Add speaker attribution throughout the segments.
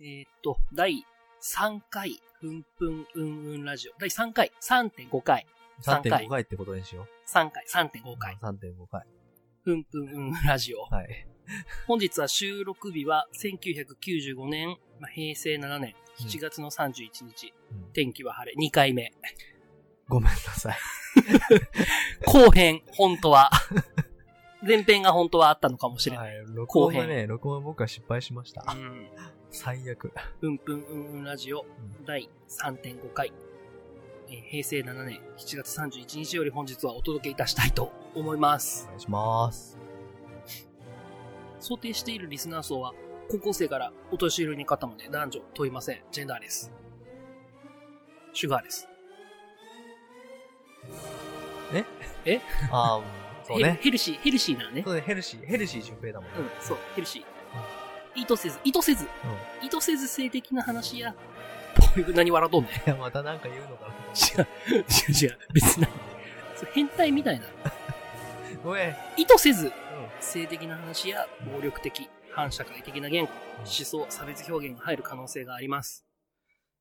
Speaker 1: えーっと、第3回、ふんぷんうんうんラジオ。第3回、3.5回、3回
Speaker 2: 3.5回ってことにしよ
Speaker 1: 3回、3.5
Speaker 2: う。
Speaker 1: 回、
Speaker 2: 3.5回。
Speaker 1: ふんぷんうんうんラジオ。
Speaker 2: はい。
Speaker 1: 本日は収録日は1995年、まあ、平成7年7月の31日。
Speaker 2: うん
Speaker 1: 天気は晴れ、2回目。
Speaker 2: ごめんなさい。
Speaker 1: 後編、本当は。前編が本当はあったのかもしれない。
Speaker 2: はい。録音がね、録音僕は失敗しました。
Speaker 1: うん。
Speaker 2: 最悪。
Speaker 1: ふんぷんうんうんラジオ第3.5回、えー平成7年7月31日より本日はお届けいたしたいと思います
Speaker 2: お。願いします。
Speaker 1: 想定しているリスナー層は、高校生からお年寄りに方まで男女問いません。ジェンダーレス。シュガーです。
Speaker 2: ああ、そうね。
Speaker 1: ヘルヘルシー、ヘルシーなね。
Speaker 2: そうね、ヘルシー、ヘルシー順平だもんね。
Speaker 1: うん、そう、ヘルシー。意図せず、意図せず、意図せず性的な話や、こういう何笑っとんねん。
Speaker 2: いや、またなんか言うのかな。
Speaker 1: 違う、違う違う、別に。そう変態みたいな。
Speaker 2: ごめん。
Speaker 1: 意図せず、性的な話や暴力的、反社会的な言語、思想、差別表現が入る可能性があります。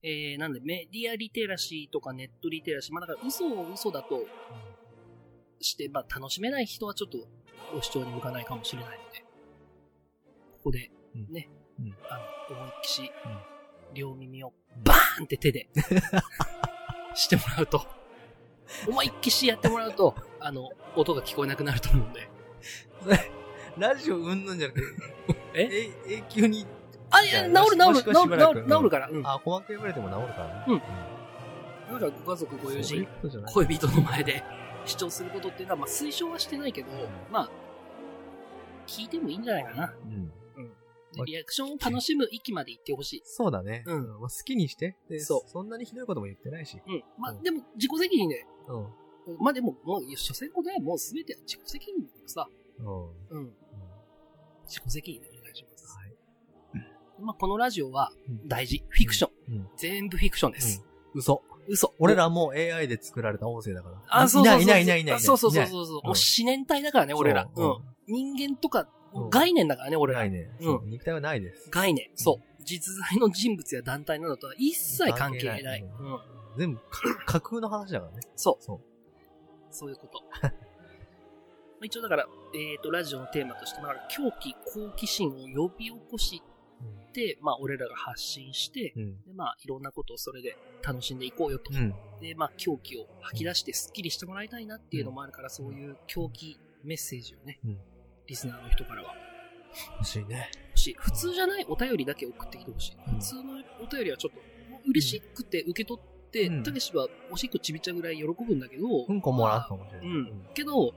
Speaker 1: えー、なんでメディアリテラシーとかネットリテラシー、まあだから嘘を嘘だとして、まあ楽しめない人はちょっとご視聴に向かないかもしれないので、ここで
Speaker 2: うん
Speaker 1: ね、
Speaker 2: うん
Speaker 1: あの、思いっきし、
Speaker 2: うん
Speaker 1: 両耳をバーンって手で してもらうと、思いっきしやってもらうと、あの、音が聞こえなくなると思うんで。
Speaker 2: ラジオうんぬんじゃなくて、
Speaker 1: え？
Speaker 2: え、永久に、
Speaker 1: あ、いや、治る治る、治る、治る、治るから。うん。
Speaker 2: あ、鼓膜破れても治るからね。
Speaker 1: うんだからご家族、ご友人。恋人の前で主張することっていうのは、まあ推奨はしてないけど、まあ、聞いてもいいんじゃないかな。
Speaker 2: うん。
Speaker 1: でリアクションを楽しむ域まで行ってほしい。
Speaker 2: そうだね。
Speaker 1: うん
Speaker 2: まあ好きにして。で
Speaker 1: そう
Speaker 2: そんなにひどいことも言ってないし。
Speaker 1: うん。まあ、
Speaker 2: うん
Speaker 1: でも、自己責任で。
Speaker 2: うん。
Speaker 1: まあでも、もう、所詮これはもうすべて自己責任だからさ。
Speaker 2: うん。
Speaker 1: うん。自己責任でお願いします。
Speaker 2: はい。
Speaker 1: まあ、このラジオは
Speaker 2: うん
Speaker 1: 大事。フィクション。
Speaker 2: うん。
Speaker 1: 全部フィクションです。
Speaker 2: 嘘。
Speaker 1: 嘘。
Speaker 2: 俺らもう AI で作られた音声だから。
Speaker 1: あ、そうそうそう。
Speaker 2: いないいないいないいない。
Speaker 1: そうそうそう
Speaker 2: い
Speaker 1: そうもう思念体だからね、俺ら。う
Speaker 2: そ
Speaker 1: ん。人間とか
Speaker 2: うん
Speaker 1: 概念だからね、俺ら
Speaker 2: ない。ね。
Speaker 1: うん
Speaker 2: 肉体はないです。
Speaker 1: 概念。そう。実在の人物や団体などとは一切関係ない。
Speaker 2: 関係ない
Speaker 1: うん。
Speaker 2: 全部か 架空の話だからね。
Speaker 1: そう。
Speaker 2: そう。
Speaker 1: そういうこと。まあ一応だから、えっ、と、ラジオのテーマとして、まあ、狂気、好奇心を呼び起こして、まあ、俺らが発信して、
Speaker 2: うん。
Speaker 1: で、まあ、いろんなことをそれで楽しんでいこうよと。
Speaker 2: うん。
Speaker 1: で、まあ、狂気を吐き出してスッキリしてもらいたいなっていうのもあるから、そういう狂気メッセージをね、
Speaker 2: うん
Speaker 1: リスナーの人からは
Speaker 2: 欲しいね。
Speaker 1: 欲しい。普通じゃないお便りだけ送ってきてほしい。
Speaker 2: うん
Speaker 1: 普通のお便りはちょっと、嬉しくて受け取って
Speaker 2: うん、
Speaker 1: たけしはおしっこちびっちゃうぐらい喜ぶんだけど、
Speaker 2: うんこもらうかもしれない。
Speaker 1: うん。けど、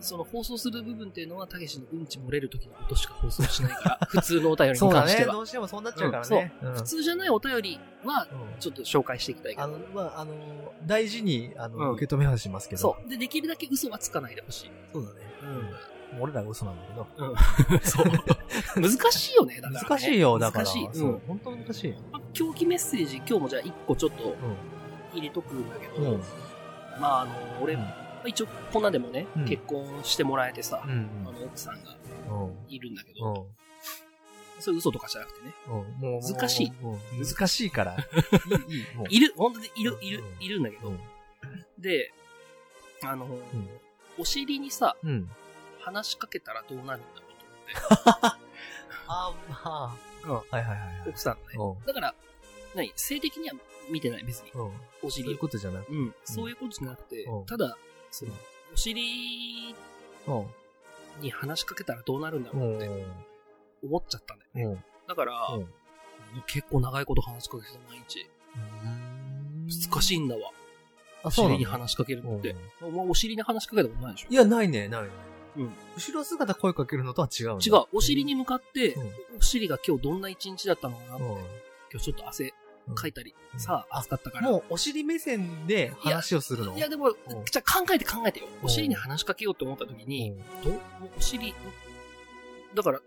Speaker 1: その放送する部分っていうのは、たけしのうんち漏れる時の音しか放送しないから、普通のお便りに
Speaker 2: そうだね。
Speaker 1: 関しては。
Speaker 2: どうしてもそうなっちゃうからね。うん
Speaker 1: 普通じゃないお便りは、
Speaker 2: うん
Speaker 1: ちょっと紹介していきたいけど。
Speaker 2: あの、まあ、あの、大事に、あ
Speaker 1: うん
Speaker 2: の、受け止めはしますけど。
Speaker 1: そう。で、できるだけ嘘はつかないでほしい。
Speaker 2: そうだね。
Speaker 1: うん。
Speaker 2: 俺らが嘘なんだけど。
Speaker 1: そう。難しいよね、だから、ね。
Speaker 2: 難しいよ、だから。
Speaker 1: 難しい。
Speaker 2: そうう。
Speaker 1: ん。
Speaker 2: 本当難しい。
Speaker 1: まあ狂気メッセージ、今日もじゃあ一個ちょっと
Speaker 2: う
Speaker 1: 入れとくんだけど、
Speaker 2: ん。うん。
Speaker 1: まあ、あの、俺、
Speaker 2: うん
Speaker 1: まあ一応、こんなでもね、
Speaker 2: うん
Speaker 1: 結婚してもらえてさ、
Speaker 2: うん。
Speaker 1: あの、奥さんが
Speaker 2: うん。
Speaker 1: いるんだけ
Speaker 2: う
Speaker 1: ど、
Speaker 2: ん。
Speaker 1: それ嘘とかじゃなくてね。難しい
Speaker 2: 難しいから。い
Speaker 1: る、本当にいる、いる
Speaker 2: うん、
Speaker 1: いるんだけど、
Speaker 2: うん。
Speaker 1: で、あの、お尻にさ、
Speaker 2: うん。
Speaker 1: 話しかけたらどうなるんだろうと思って。
Speaker 2: あ、まあ。
Speaker 1: うん
Speaker 2: はいはいはいはい。
Speaker 1: 奥さんのね。
Speaker 2: うん。
Speaker 1: だから、何？性的には見てない、別に。
Speaker 2: うん。
Speaker 1: お
Speaker 2: そう。いうことじゃなく
Speaker 1: うん。そういうことじゃなくて
Speaker 2: うん、
Speaker 1: ただ、その、お尻
Speaker 2: うん。
Speaker 1: に話しかけたらどうなるんだろ
Speaker 2: う。
Speaker 1: うんって思っちゃったんだよね。
Speaker 2: うん。
Speaker 1: だから、
Speaker 2: うん。
Speaker 1: 結構長いこと話しかけてた、毎日。難しいんだわ。
Speaker 2: あ、
Speaker 1: お尻に話しかけるって。
Speaker 2: うん
Speaker 1: お前お尻に話しかけたことないでしょ？
Speaker 2: いや、ないね、ないね。
Speaker 1: うん。
Speaker 2: 後ろ姿声かけるのとは違う
Speaker 1: 違う。お尻に向かって
Speaker 2: うん、
Speaker 1: お尻が今日どんな一日だったのかなって。
Speaker 2: うん。
Speaker 1: 今日ちょっと汗かいたり、
Speaker 2: うん
Speaker 1: さあ、暑かったから。
Speaker 2: もう、お尻目線で話をするの？
Speaker 1: いや、でも、
Speaker 2: ん
Speaker 1: じゃあ考えて考えてよ。お尻に話しかけようって思った時に、どうお尻、だから、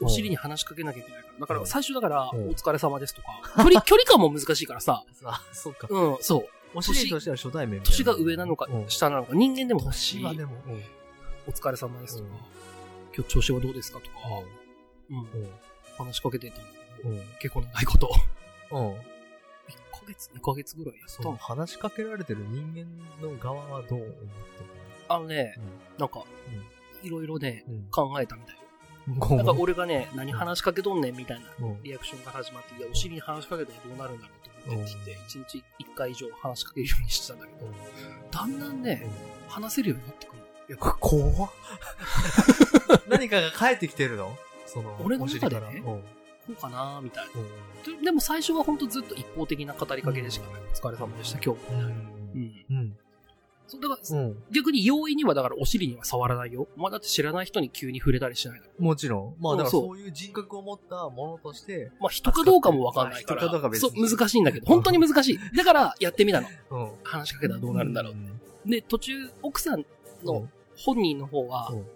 Speaker 1: お尻に話しかけなきゃいけないから。だから、
Speaker 2: うん
Speaker 1: 最初だから、
Speaker 2: うん
Speaker 1: お疲れ様ですとか、距離、距離感も難しいからさ、
Speaker 2: あ、そうか。
Speaker 1: うん、そう。
Speaker 2: お尻としては初対面
Speaker 1: 年が上なのか
Speaker 2: うん、
Speaker 1: 下なのか、人間でも欲しい。
Speaker 2: 年はでも、うん。
Speaker 1: お疲れ様ですとか
Speaker 2: うん、
Speaker 1: 今日調子はどうですかとか、うん、
Speaker 2: うん。
Speaker 1: 話しかけてたんだけ
Speaker 2: うん。
Speaker 1: 結構長いこと。
Speaker 2: うん。
Speaker 1: 1ヶ月、2ヶ月ぐらいやった
Speaker 2: その
Speaker 1: の。
Speaker 2: 話しかけられてる人間の側はどう思ってる
Speaker 1: あのね、
Speaker 2: の
Speaker 1: なんか、いろいろね、
Speaker 2: うん。
Speaker 1: 考えたみたいよ。なんか俺がね、何話しかけとんねんみたいな
Speaker 2: うん。
Speaker 1: リアクションから始まって、いや、お尻に話しかけたらどうなるんだろうと思ってって言って、
Speaker 2: うん
Speaker 1: 1日1回以上話しかけるようにしてたんだけど、だんだんね、話せるようになってくるの。いや
Speaker 2: こ 怖っ何かが返ってきてるの？その、
Speaker 1: 俺の中でね？こうかなみたいな。
Speaker 2: うん。
Speaker 1: ででも最初はほんとずっと一方的な語りかけでしかない。お疲れ様でした、今日も。
Speaker 2: うん。
Speaker 1: うん。
Speaker 2: うん。
Speaker 1: そうだから、
Speaker 2: うん。
Speaker 1: 逆に容易にはだからお尻には触らないよ。まあだって知らない人に急に触れたりしないの。
Speaker 2: もちろん。まあ、だから
Speaker 1: そう
Speaker 2: いう人格を持ったものとして、
Speaker 1: まあ人かどうかもわかんないから。
Speaker 2: まあ人かどうか別
Speaker 1: そう、
Speaker 2: に
Speaker 1: 難しいんだけど、本当に難しい。だからやってみたの。
Speaker 2: うん。
Speaker 1: 話しかけたらどうなるんだろう。
Speaker 2: ん
Speaker 1: で、途中、奥さんの本人の方は、
Speaker 2: うん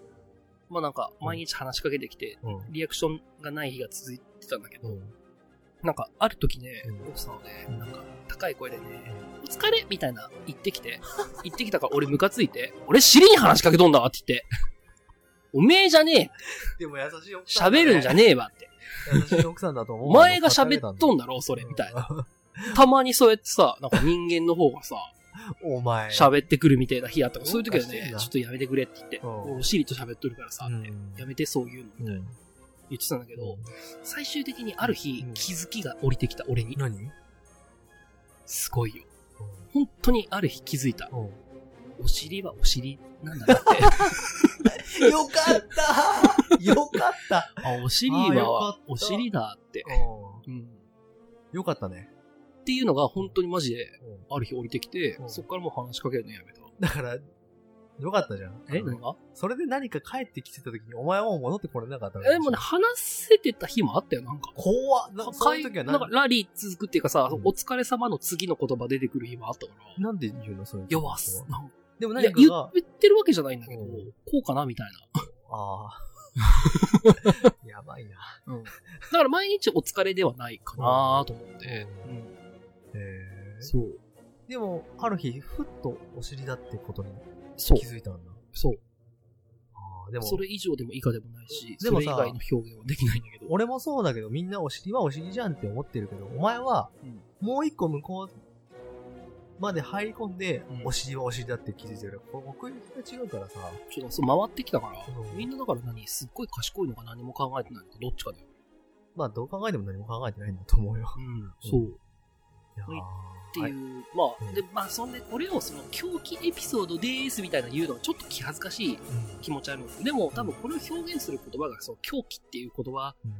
Speaker 1: まあなんか、毎日話しかけてきて、
Speaker 2: うん。
Speaker 1: リアクションがない日が続いてたんだけど、
Speaker 2: うん。
Speaker 1: なんか、ある時ね
Speaker 2: うん、
Speaker 1: 奥さんはね、
Speaker 2: うん
Speaker 1: なんか、高い声でね、お疲れみたいな言ってきて、言ってきたから俺ムカついて、俺尻に話しかけとんだわって言って、おめえじゃね
Speaker 2: でも優しい奥
Speaker 1: え
Speaker 2: さん。
Speaker 1: 喋るんじゃねえわって。
Speaker 2: 優しい奥さんだと思う。
Speaker 1: お前が喋っとんだろ、それ、みたいな。
Speaker 2: な。
Speaker 1: たまにそうやってさ、なんか人間の方がさ、
Speaker 2: お前。
Speaker 1: 喋ってくるみたいな日あったから、そういう時はね、ちょっとやめてくれって言って、
Speaker 2: うん
Speaker 1: お尻と喋っとるからさ、やめてそういうの、みたいな
Speaker 2: うん。
Speaker 1: 言ってたんだけど、最終的にある日
Speaker 2: うん、
Speaker 1: 気づきが降りてきた、俺に。
Speaker 2: 何？
Speaker 1: すごいよ。本当にある日気づいた。
Speaker 2: うん。
Speaker 1: お尻はお尻なんだなって。
Speaker 2: よかったよかった
Speaker 1: あ、お尻はお尻だって。
Speaker 2: う
Speaker 1: うん。
Speaker 2: ん。よかったね。
Speaker 1: っていうのが本当にマジで、
Speaker 2: うん
Speaker 1: ある日降りてきて
Speaker 2: う、ん
Speaker 1: そっからもう話しかけるのやめた。
Speaker 2: だから、よかったじゃん。
Speaker 1: え何が
Speaker 2: それで何か帰ってきてた時に、お前はもう戻ってこれなかったわけ
Speaker 1: え、もうね、話せてた日もあったよ、なんか。
Speaker 2: 怖っなそういう時は
Speaker 1: なんか
Speaker 2: 何
Speaker 1: ラリー続くっていうかさ、
Speaker 2: うん
Speaker 1: お疲れ様の次の言葉出てくる日もあったから。
Speaker 2: なんで言うのそういう
Speaker 1: いや、
Speaker 2: 時
Speaker 1: わす、なん
Speaker 2: でも何かが、
Speaker 1: ってるわけじゃないんだけど、
Speaker 2: うん
Speaker 1: こうかなみたい
Speaker 2: ああ。やばいな。
Speaker 1: な。うん。だから毎日お疲れではないかなと思って。うん。
Speaker 2: へえ。
Speaker 1: そう。
Speaker 2: でも、ある日、ふっとお尻だってことに
Speaker 1: そう
Speaker 2: 気。づいたんだ。
Speaker 1: そう。
Speaker 2: ああ、でも、
Speaker 1: それ以上でも以下でもないし、
Speaker 2: でもさ
Speaker 1: それ以外の表現はできないんだけど。
Speaker 2: 俺もそうだけど、みんなお尻はお尻じゃんって思ってるけど、お前は、
Speaker 1: うん
Speaker 2: もう一個向こうまで入り込んで、
Speaker 1: うん
Speaker 2: お尻はお尻だって気づいてる。これ奥行きが違うからさ、
Speaker 1: ちょっとそう回ってきたから、
Speaker 2: うん
Speaker 1: みんなだから何すっごい賢いのか何も考えてないのか、どっちかだよ。
Speaker 2: まあどう考えても何も考えてないんだと思うよ。
Speaker 1: うん。そう。っていう、
Speaker 2: はい
Speaker 1: まあ、
Speaker 2: うん
Speaker 1: で、まあ、そんで、俺をその狂気エピソードでーすみたいな言うのはちょっと気恥ずかしい気持ちあるんですでも、多分これを表現する言葉が、その狂気っていう言葉
Speaker 2: うん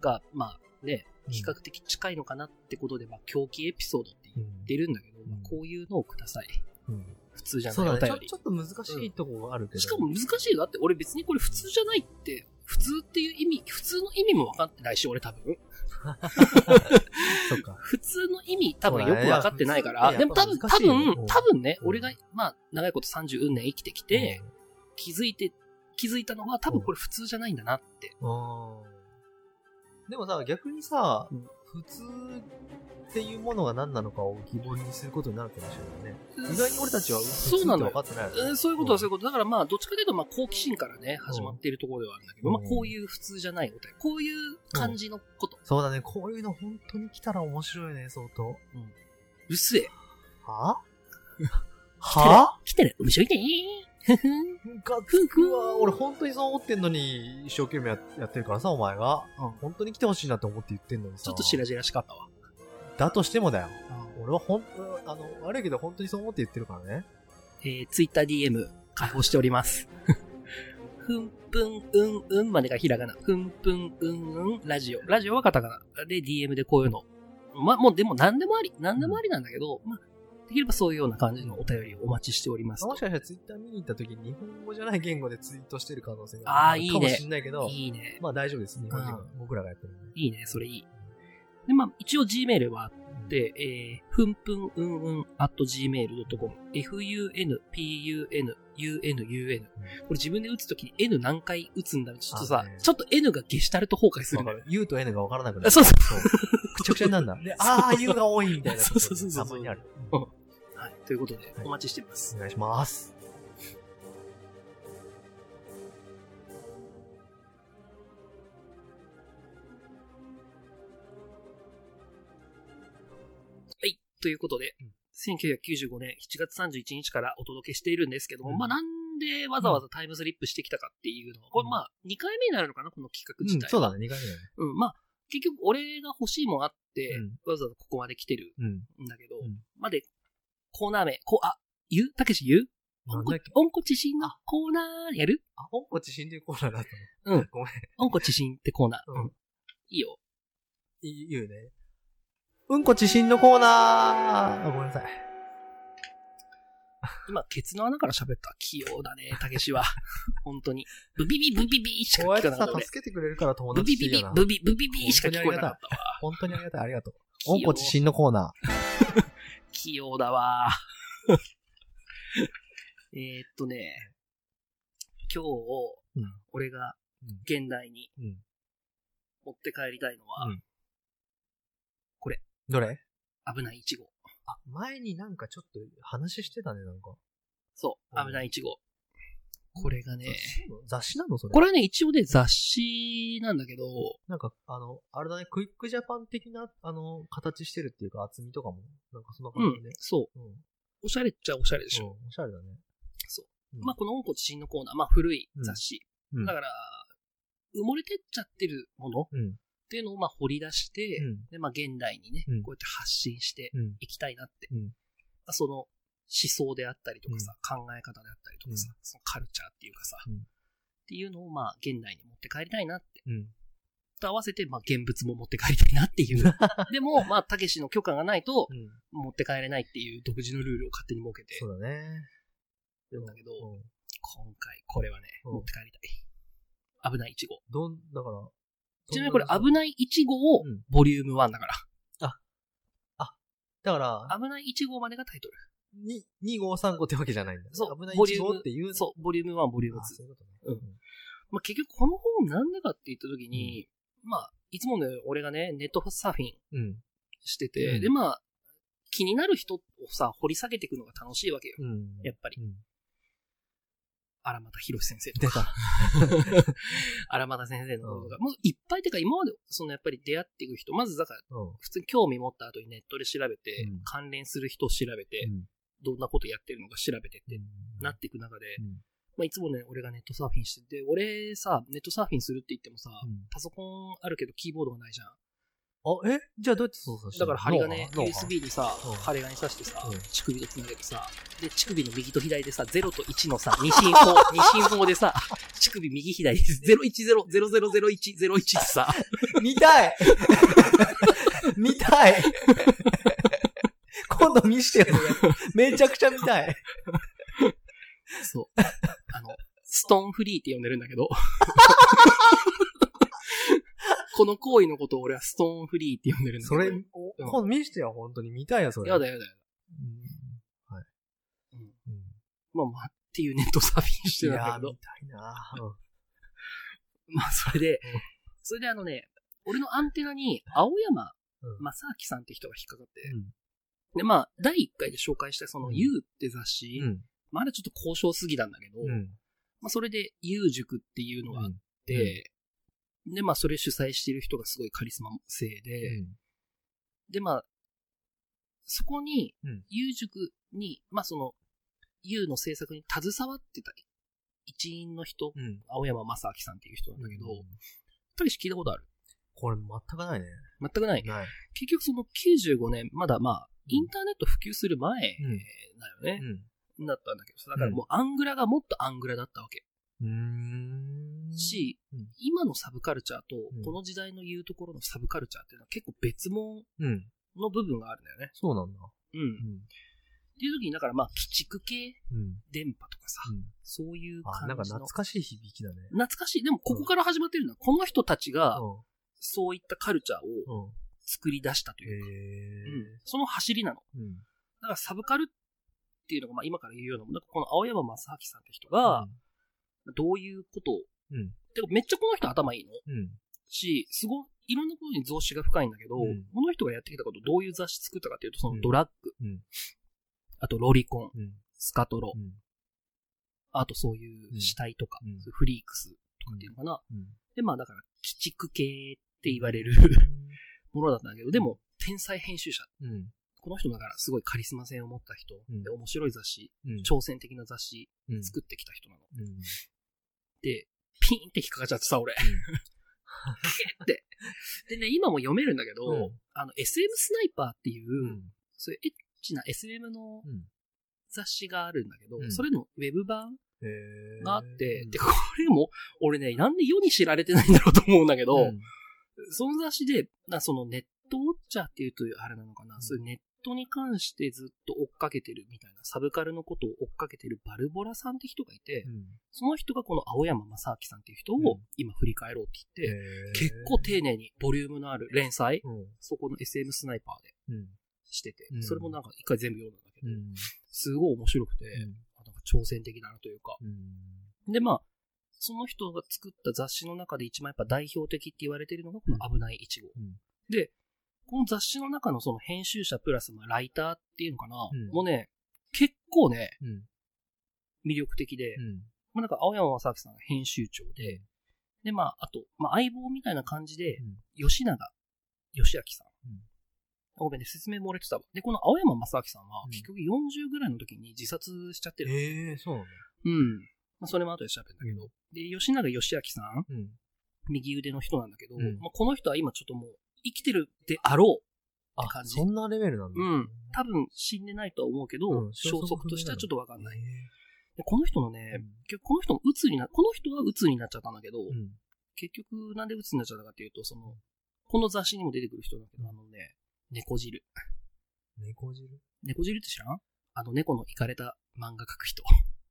Speaker 1: が、まあね、
Speaker 2: うん
Speaker 1: 比較的近いのかなってことで、まあ、狂気エピソードって言ってるんだけど、
Speaker 2: うん
Speaker 1: まあ、こういうのをください。
Speaker 2: うん
Speaker 1: 普通じゃ
Speaker 2: そうだね。ちょ
Speaker 1: ないお便り
Speaker 2: ちょ。っと難しいとこがあるけど。
Speaker 1: しかも難しいよ。だって俺別にこれ普通じゃないって、普通っていう意味、普通の意味も分かってないし、俺多分。
Speaker 2: そっか。
Speaker 1: 普通の意味多分よく分かってないから。でも多分、多分、多分ね、
Speaker 2: うん
Speaker 1: 俺が、まあ、長いこと30年生きてきて、気づいて、気づいたのは多分これ普通じゃないんだなって。
Speaker 2: うん。でもさ、逆にさ、
Speaker 1: うん
Speaker 2: 普通っていうものが何なのかを疑問にすることになるかもしれないね。意外に俺たちは
Speaker 1: そうなのよ
Speaker 2: 分かってないよね
Speaker 1: えーそういうことはそういうこと。だからまあ、どっちかというと、まあ、好奇心からね、始まっているところではあるんだけど、
Speaker 2: うん
Speaker 1: まあ、こういう普通じゃないお便り。こういう感じのこと。
Speaker 2: そうだね、こういうの本当に来たら面白いね、相当。
Speaker 1: うるせえ。
Speaker 2: はは
Speaker 1: 来てね、面白いね。ふふん。
Speaker 2: ムカつくわ。俺本当にそう思ってんのに、一生懸命ややってるからさ、お前が。
Speaker 1: うん
Speaker 2: 本当に来てほしいなって思って言ってんのにさ。
Speaker 1: ちょっと白々しかったわ。
Speaker 2: だとしてもだよ。俺は本当、あの、悪いけど本当にそう思って言ってるからね。
Speaker 1: えー、ツイッター DM 開放しております。ふんぷんうんうんまでがひらがな。ふんぷんうんうんラジオ。ラジオはカタカナ。で、DM でこういうの。まあ、もうでも何でもあり。何でもありなんだけど、まあ、できればそういうような感じのお便りをお待ちしておりますと。
Speaker 2: もしかしたらツイッター見に行った時に日本語じゃない言語でツイートしてる可能性
Speaker 1: あ
Speaker 2: がる
Speaker 1: ーいいね
Speaker 2: かもしれないけど、
Speaker 1: いいね。
Speaker 2: まあ大丈夫です。日本人が
Speaker 1: う、
Speaker 2: 僕らがやってるんで。
Speaker 1: いいね、それいい。で、まあ、一応 Gmail はあって、えー、ふんぷんうんうん at gmail.com、funpun,unun。これ自分で打つときに N 何回打つんだちょっとさちょっと N がゲシュタルト崩壊する
Speaker 2: わか
Speaker 1: のよ
Speaker 2: る。U と N が分からなくなる。
Speaker 1: あそうそう
Speaker 2: そう。くちゃくちゃになるんだ。で、あー、U が多いみたいな。
Speaker 1: そうそうそうそう
Speaker 2: たまにある。
Speaker 1: うんはい。ということで、
Speaker 2: はい
Speaker 1: お待ちしてます。
Speaker 2: お願いします。
Speaker 1: ということで、
Speaker 2: うん
Speaker 1: 1995年7月31日からお届けしているんですけども、
Speaker 2: うん
Speaker 1: まあなんでわざわざタイムスリップしてきたかっていうのは、これまあ2回目になるのかな、この企画自体は。
Speaker 2: そうだね、2回目だね。
Speaker 1: うん、まあ結局俺が欲しいもんあって、
Speaker 2: うん
Speaker 1: わざわざここまで来てる
Speaker 2: うん。
Speaker 1: んだけど、
Speaker 2: うん
Speaker 1: まで、コーナー名、こう、あ、言うたけし言う
Speaker 2: なんだっけ？
Speaker 1: おんこちしんのコーナーやる？
Speaker 2: あ、本こち死んでるコーナーだったの
Speaker 1: うん。
Speaker 2: ごめん。
Speaker 1: おんこちしんってコーナー。
Speaker 2: うん
Speaker 1: うん。いいよ。
Speaker 2: い言うね。うんこちしんのコーナーあ、ごめんなさい。
Speaker 1: 今、ケツの穴から喋った。器用だね、たけしは。本当に。ブビビブビビしか聞かなかった、俺。
Speaker 2: 助けてくれるから友
Speaker 1: ブビビ。ブビブビビしか聞こえなかったわ。
Speaker 2: 本当にありがたい、ありがとう。
Speaker 1: 器用
Speaker 2: おんこちしんのコーナ
Speaker 1: 器用だわ。えーっとね、今日、
Speaker 2: うん
Speaker 1: 俺が
Speaker 2: うん
Speaker 1: 現代に。持って帰りたいのは、
Speaker 2: うん。どれ？
Speaker 1: 危ないイチゴ。
Speaker 2: あ、前になんかちょっと話してたね、なんか。
Speaker 1: そう
Speaker 2: う、ん
Speaker 1: 危ないイチゴ。これがね
Speaker 2: 雑、誌なのそれ？
Speaker 1: これはね、一応ね、雑誌なんだけど、
Speaker 2: なんか、あの、あれだね、クイックジャパン的な、あの、形してるっていうか、厚みとかも、なんかそんな
Speaker 1: うん
Speaker 2: 感じで。、
Speaker 1: そう。
Speaker 2: うん。
Speaker 1: おしゃれっちゃおしゃれでしょ。
Speaker 2: うんおしゃれだね。
Speaker 1: そう。
Speaker 2: うん。
Speaker 1: まあ、この温故知新のコーナー、まあ、古い雑誌。
Speaker 2: うん
Speaker 1: だから、埋もれてっちゃってるものっ
Speaker 2: うん。
Speaker 1: ていうのを、まあ、掘り出して、
Speaker 2: うん。
Speaker 1: で、まあ、現代にね、
Speaker 2: うん
Speaker 1: こうやって発信して
Speaker 2: うん。
Speaker 1: いきたいなって。
Speaker 2: うん
Speaker 1: まあその、思想であったりとかさ、考え方であったりとかさ、
Speaker 2: うん
Speaker 1: そのカルチャーっていうかさ、
Speaker 2: うん
Speaker 1: っていうのを、まあ、現代に持って帰りたいなって。
Speaker 2: うん。
Speaker 1: と合わせて、まあ、現物も持って帰りたいなっていう。でも、まあ、たけしの許可がないと、
Speaker 2: うん。
Speaker 1: 持って帰れないっていう独自のルールを勝手に設けて
Speaker 2: そうだね。
Speaker 1: るんだけど、
Speaker 2: うん
Speaker 1: 今回これはね、
Speaker 2: うん
Speaker 1: 持って帰りたい。危ないイチゴ。
Speaker 2: どん、だから。
Speaker 1: ちなみにこれ危ないイチゴを
Speaker 2: うん
Speaker 1: ボリューム1だか
Speaker 2: だから
Speaker 1: ら。、危ないイチゴまでがタイトル。
Speaker 2: に、2、5、3、5ってわけじゃないんだ。
Speaker 1: そう
Speaker 2: 危ない
Speaker 1: ボリューム
Speaker 2: 1っていう。
Speaker 1: そう、ボリューム1、ボリューム2
Speaker 2: あ。そういうことね。
Speaker 1: うんまあ、結局この本なんでかって言った時に、まあ、いつもね、俺がね、ネットサーフィン
Speaker 2: うん。
Speaker 1: してて、
Speaker 2: うん
Speaker 1: で、まあ、気になる人をさ、掘り下げていくのが楽しいわけよ。
Speaker 2: うん。
Speaker 1: やっぱり
Speaker 2: うん。
Speaker 1: 荒俣博先生と
Speaker 2: 出
Speaker 1: か。
Speaker 2: た。
Speaker 1: 荒俣先生のことが、もういっぱいてか今まで、そのやっぱり出会っていく人、まずだから、
Speaker 2: うん。
Speaker 1: 普通に興味持った後にネットで調べて、
Speaker 2: うん
Speaker 1: 関連する人を調べて、
Speaker 2: うん
Speaker 1: どんなことやってるのか調べてって、なっていく中で、
Speaker 2: うん
Speaker 1: まあ、いつもね、俺がネットサーフィンしてて、俺さ、ネットサーフィンするって言ってもさ、
Speaker 2: うん
Speaker 1: パソコンあるけどキーボードがないじゃん。
Speaker 2: あ、え？じゃあどうやって操作して
Speaker 1: だから針金、USB にさ
Speaker 2: うん、
Speaker 1: 針金挿してさ
Speaker 2: うん、
Speaker 1: 乳首で繋げてさ、で、乳首の右と左でさ、0と1のさ、二進法、二進法でさ、乳首右左で010-0001-01ってさ、
Speaker 2: 見たい！見たい！今度見してよ、めちゃくちゃ見たい。
Speaker 1: そう。あの、ストーンフリーって呼んでるんだけど、この行為のことを俺はストーンフリーって呼んでるんだけど。
Speaker 2: それ、お今度見してよ、本当に。見たいよ、それ。
Speaker 1: やだやだやだ。
Speaker 2: うん。はい。
Speaker 1: うん
Speaker 2: うん
Speaker 1: まあまあっていうネットサーフィンしてるんだけど
Speaker 2: 見。たいな
Speaker 1: まあそれで
Speaker 2: うん、
Speaker 1: それであのね、俺のアンテナに青山
Speaker 2: うん
Speaker 1: 正明さんって人が引っかかって、
Speaker 2: うん
Speaker 1: で、まあ、第1回で紹介したその
Speaker 2: うん
Speaker 1: U って雑誌、
Speaker 2: うん。
Speaker 1: まああれちょっと交渉すぎなんだけど、
Speaker 2: うん。
Speaker 1: まあそれで U 塾っていうのがあって、で、まあそれ主催している人がすごいカリスマ性で、で、まあ、そこに
Speaker 2: うん
Speaker 1: U 塾に、まあその U の制作に携わってた一員の人、
Speaker 2: うん。
Speaker 1: 青山正明さんっていう人なんだけど、
Speaker 2: うん
Speaker 1: たけし聞いたことある？
Speaker 2: これ全くないね。
Speaker 1: 全くない。
Speaker 2: ない。
Speaker 1: 結局その95年、まだまあ、インターネット普及する前だよね。
Speaker 2: うん。
Speaker 1: だったんだけどさ、だからもうアングラがもっとアングラだったわけ。
Speaker 2: うーん。
Speaker 1: し、
Speaker 2: うん
Speaker 1: 今のサブカルチャーと
Speaker 2: うん、
Speaker 1: この時代の言うところのサブカルチャーっていうのは結構別物
Speaker 2: うん。
Speaker 1: の部分があるんだよね。
Speaker 2: そうなんだ。
Speaker 1: うん。
Speaker 2: うん。
Speaker 1: っていう時に、だからまあ、鬼畜系
Speaker 2: うん。
Speaker 1: 電波とかさ、
Speaker 2: うん。
Speaker 1: そういう
Speaker 2: あ、なんか
Speaker 1: 感じの。
Speaker 2: 懐かしい響きだね。
Speaker 1: 懐かしい。でも、ここから始まってるのは、この人たちが、
Speaker 2: う
Speaker 1: そういったカルチャーを。作り出したと
Speaker 2: へ
Speaker 1: いうか、
Speaker 2: え。
Speaker 1: うんその走りなの。
Speaker 2: うん。
Speaker 1: だからサブカルっていうのが、まあ今から言うようなもん、なんかこの青山正明さんって人が、どういうことを、
Speaker 2: うん。
Speaker 1: てかめっちゃこの人頭いいの？
Speaker 2: うん。
Speaker 1: し、すごい、いろんなことに増資が深いんだけど、
Speaker 2: うん
Speaker 1: この人がやってきたこと、どういう雑誌作ったかっていうと、そ
Speaker 2: うん
Speaker 1: のドラッグ、
Speaker 2: うん
Speaker 1: あとロリコン、
Speaker 2: うん。
Speaker 1: スカトロ、
Speaker 2: うん。
Speaker 1: あとそういう死体とか、
Speaker 2: う
Speaker 1: フリークスとかっていうのかな。
Speaker 2: うん。
Speaker 1: で、まあだから、鬼畜系って言われる ものだったんだけど、でも、天才編集者。
Speaker 2: うん。
Speaker 1: この人だからすごいカリスマ性を持った人、
Speaker 2: うん
Speaker 1: で面白い雑誌、
Speaker 2: うん。
Speaker 1: 挑戦的な雑誌
Speaker 2: うん
Speaker 1: 作ってきた人なの。
Speaker 2: うん。
Speaker 1: で、ピンって引っかかっちゃってさ、俺。って。でね、今も読めるんだけど、
Speaker 2: うん
Speaker 1: あの、SM スナイパーっていう、
Speaker 2: うん。
Speaker 1: そういうエッチな SM の
Speaker 2: うん。
Speaker 1: 雑誌があるんだけど、
Speaker 2: うん
Speaker 1: それのウェブ版があって、
Speaker 2: うん
Speaker 1: で、これも、俺ね、なんで世に知られてないんだろうと思うんだけど、
Speaker 2: うん
Speaker 1: その雑誌で、なそのネットウォッチャーっていうとあれなのかな、
Speaker 2: うん
Speaker 1: そういうネットに関してずっと追っかけてるみたいな、サブカルのことを追っかけてるバルボラさんって人がいて、
Speaker 2: うん
Speaker 1: その人がこの青山正明さんっていう人
Speaker 2: うん
Speaker 1: を今振り返ろうって言って、結構丁寧にボリュームのある連載、
Speaker 2: うん。
Speaker 1: そこの SM スナイパーで
Speaker 2: うん。
Speaker 1: してて、
Speaker 2: うん
Speaker 1: それもなんか一回全部読んだんだけど、
Speaker 2: うん。
Speaker 1: すごい面白くて、あなんか挑戦的だなというか。
Speaker 2: うん。
Speaker 1: で、まあ、その人が作った雑誌の中で一番やっぱ代表的って言われてるのがこの危ない一号。
Speaker 2: うん
Speaker 1: で、この雑誌の中のその編集者プラスまあライターっていうのかな、
Speaker 2: うん
Speaker 1: もうね、結構ね、
Speaker 2: うん。
Speaker 1: 魅力的で、
Speaker 2: うん。
Speaker 1: まあなんか青山正明さんが編集長で、で、まあ、あと、まあ相棒みたいな感じで、吉永義明さん。
Speaker 2: うん
Speaker 1: ごめんね、説明漏れてたわ。で、この青山正明さんは
Speaker 2: うん、
Speaker 1: 結局40ぐらいの時に自殺しちゃってる。
Speaker 2: ええ、そうなんだ。
Speaker 1: うん。まあ、それも後で調べるんだけど。で、吉永義明さん、
Speaker 2: うん。
Speaker 1: 右腕の人なんだけど、
Speaker 2: うん
Speaker 1: まあ、この人は今ちょっともう、生きてるであろう
Speaker 2: あ
Speaker 1: って感じ
Speaker 2: そんなレベルなんだ。
Speaker 1: うん。多分死んでないとは思うけど、
Speaker 2: うん
Speaker 1: 消息としてはちょっとわかんない。
Speaker 2: へ
Speaker 1: でこの人のね、
Speaker 2: え
Speaker 1: 結局この人も鬱にな、この人は鬱になっちゃったんだけど、
Speaker 2: うん。
Speaker 1: 結局なんで鬱になっちゃったかっていうと、その、この雑誌にも出てくる人だけど、あのね、猫汁。
Speaker 2: 猫汁？
Speaker 1: 猫汁って知らん？あの猫のイカれた漫画描く人。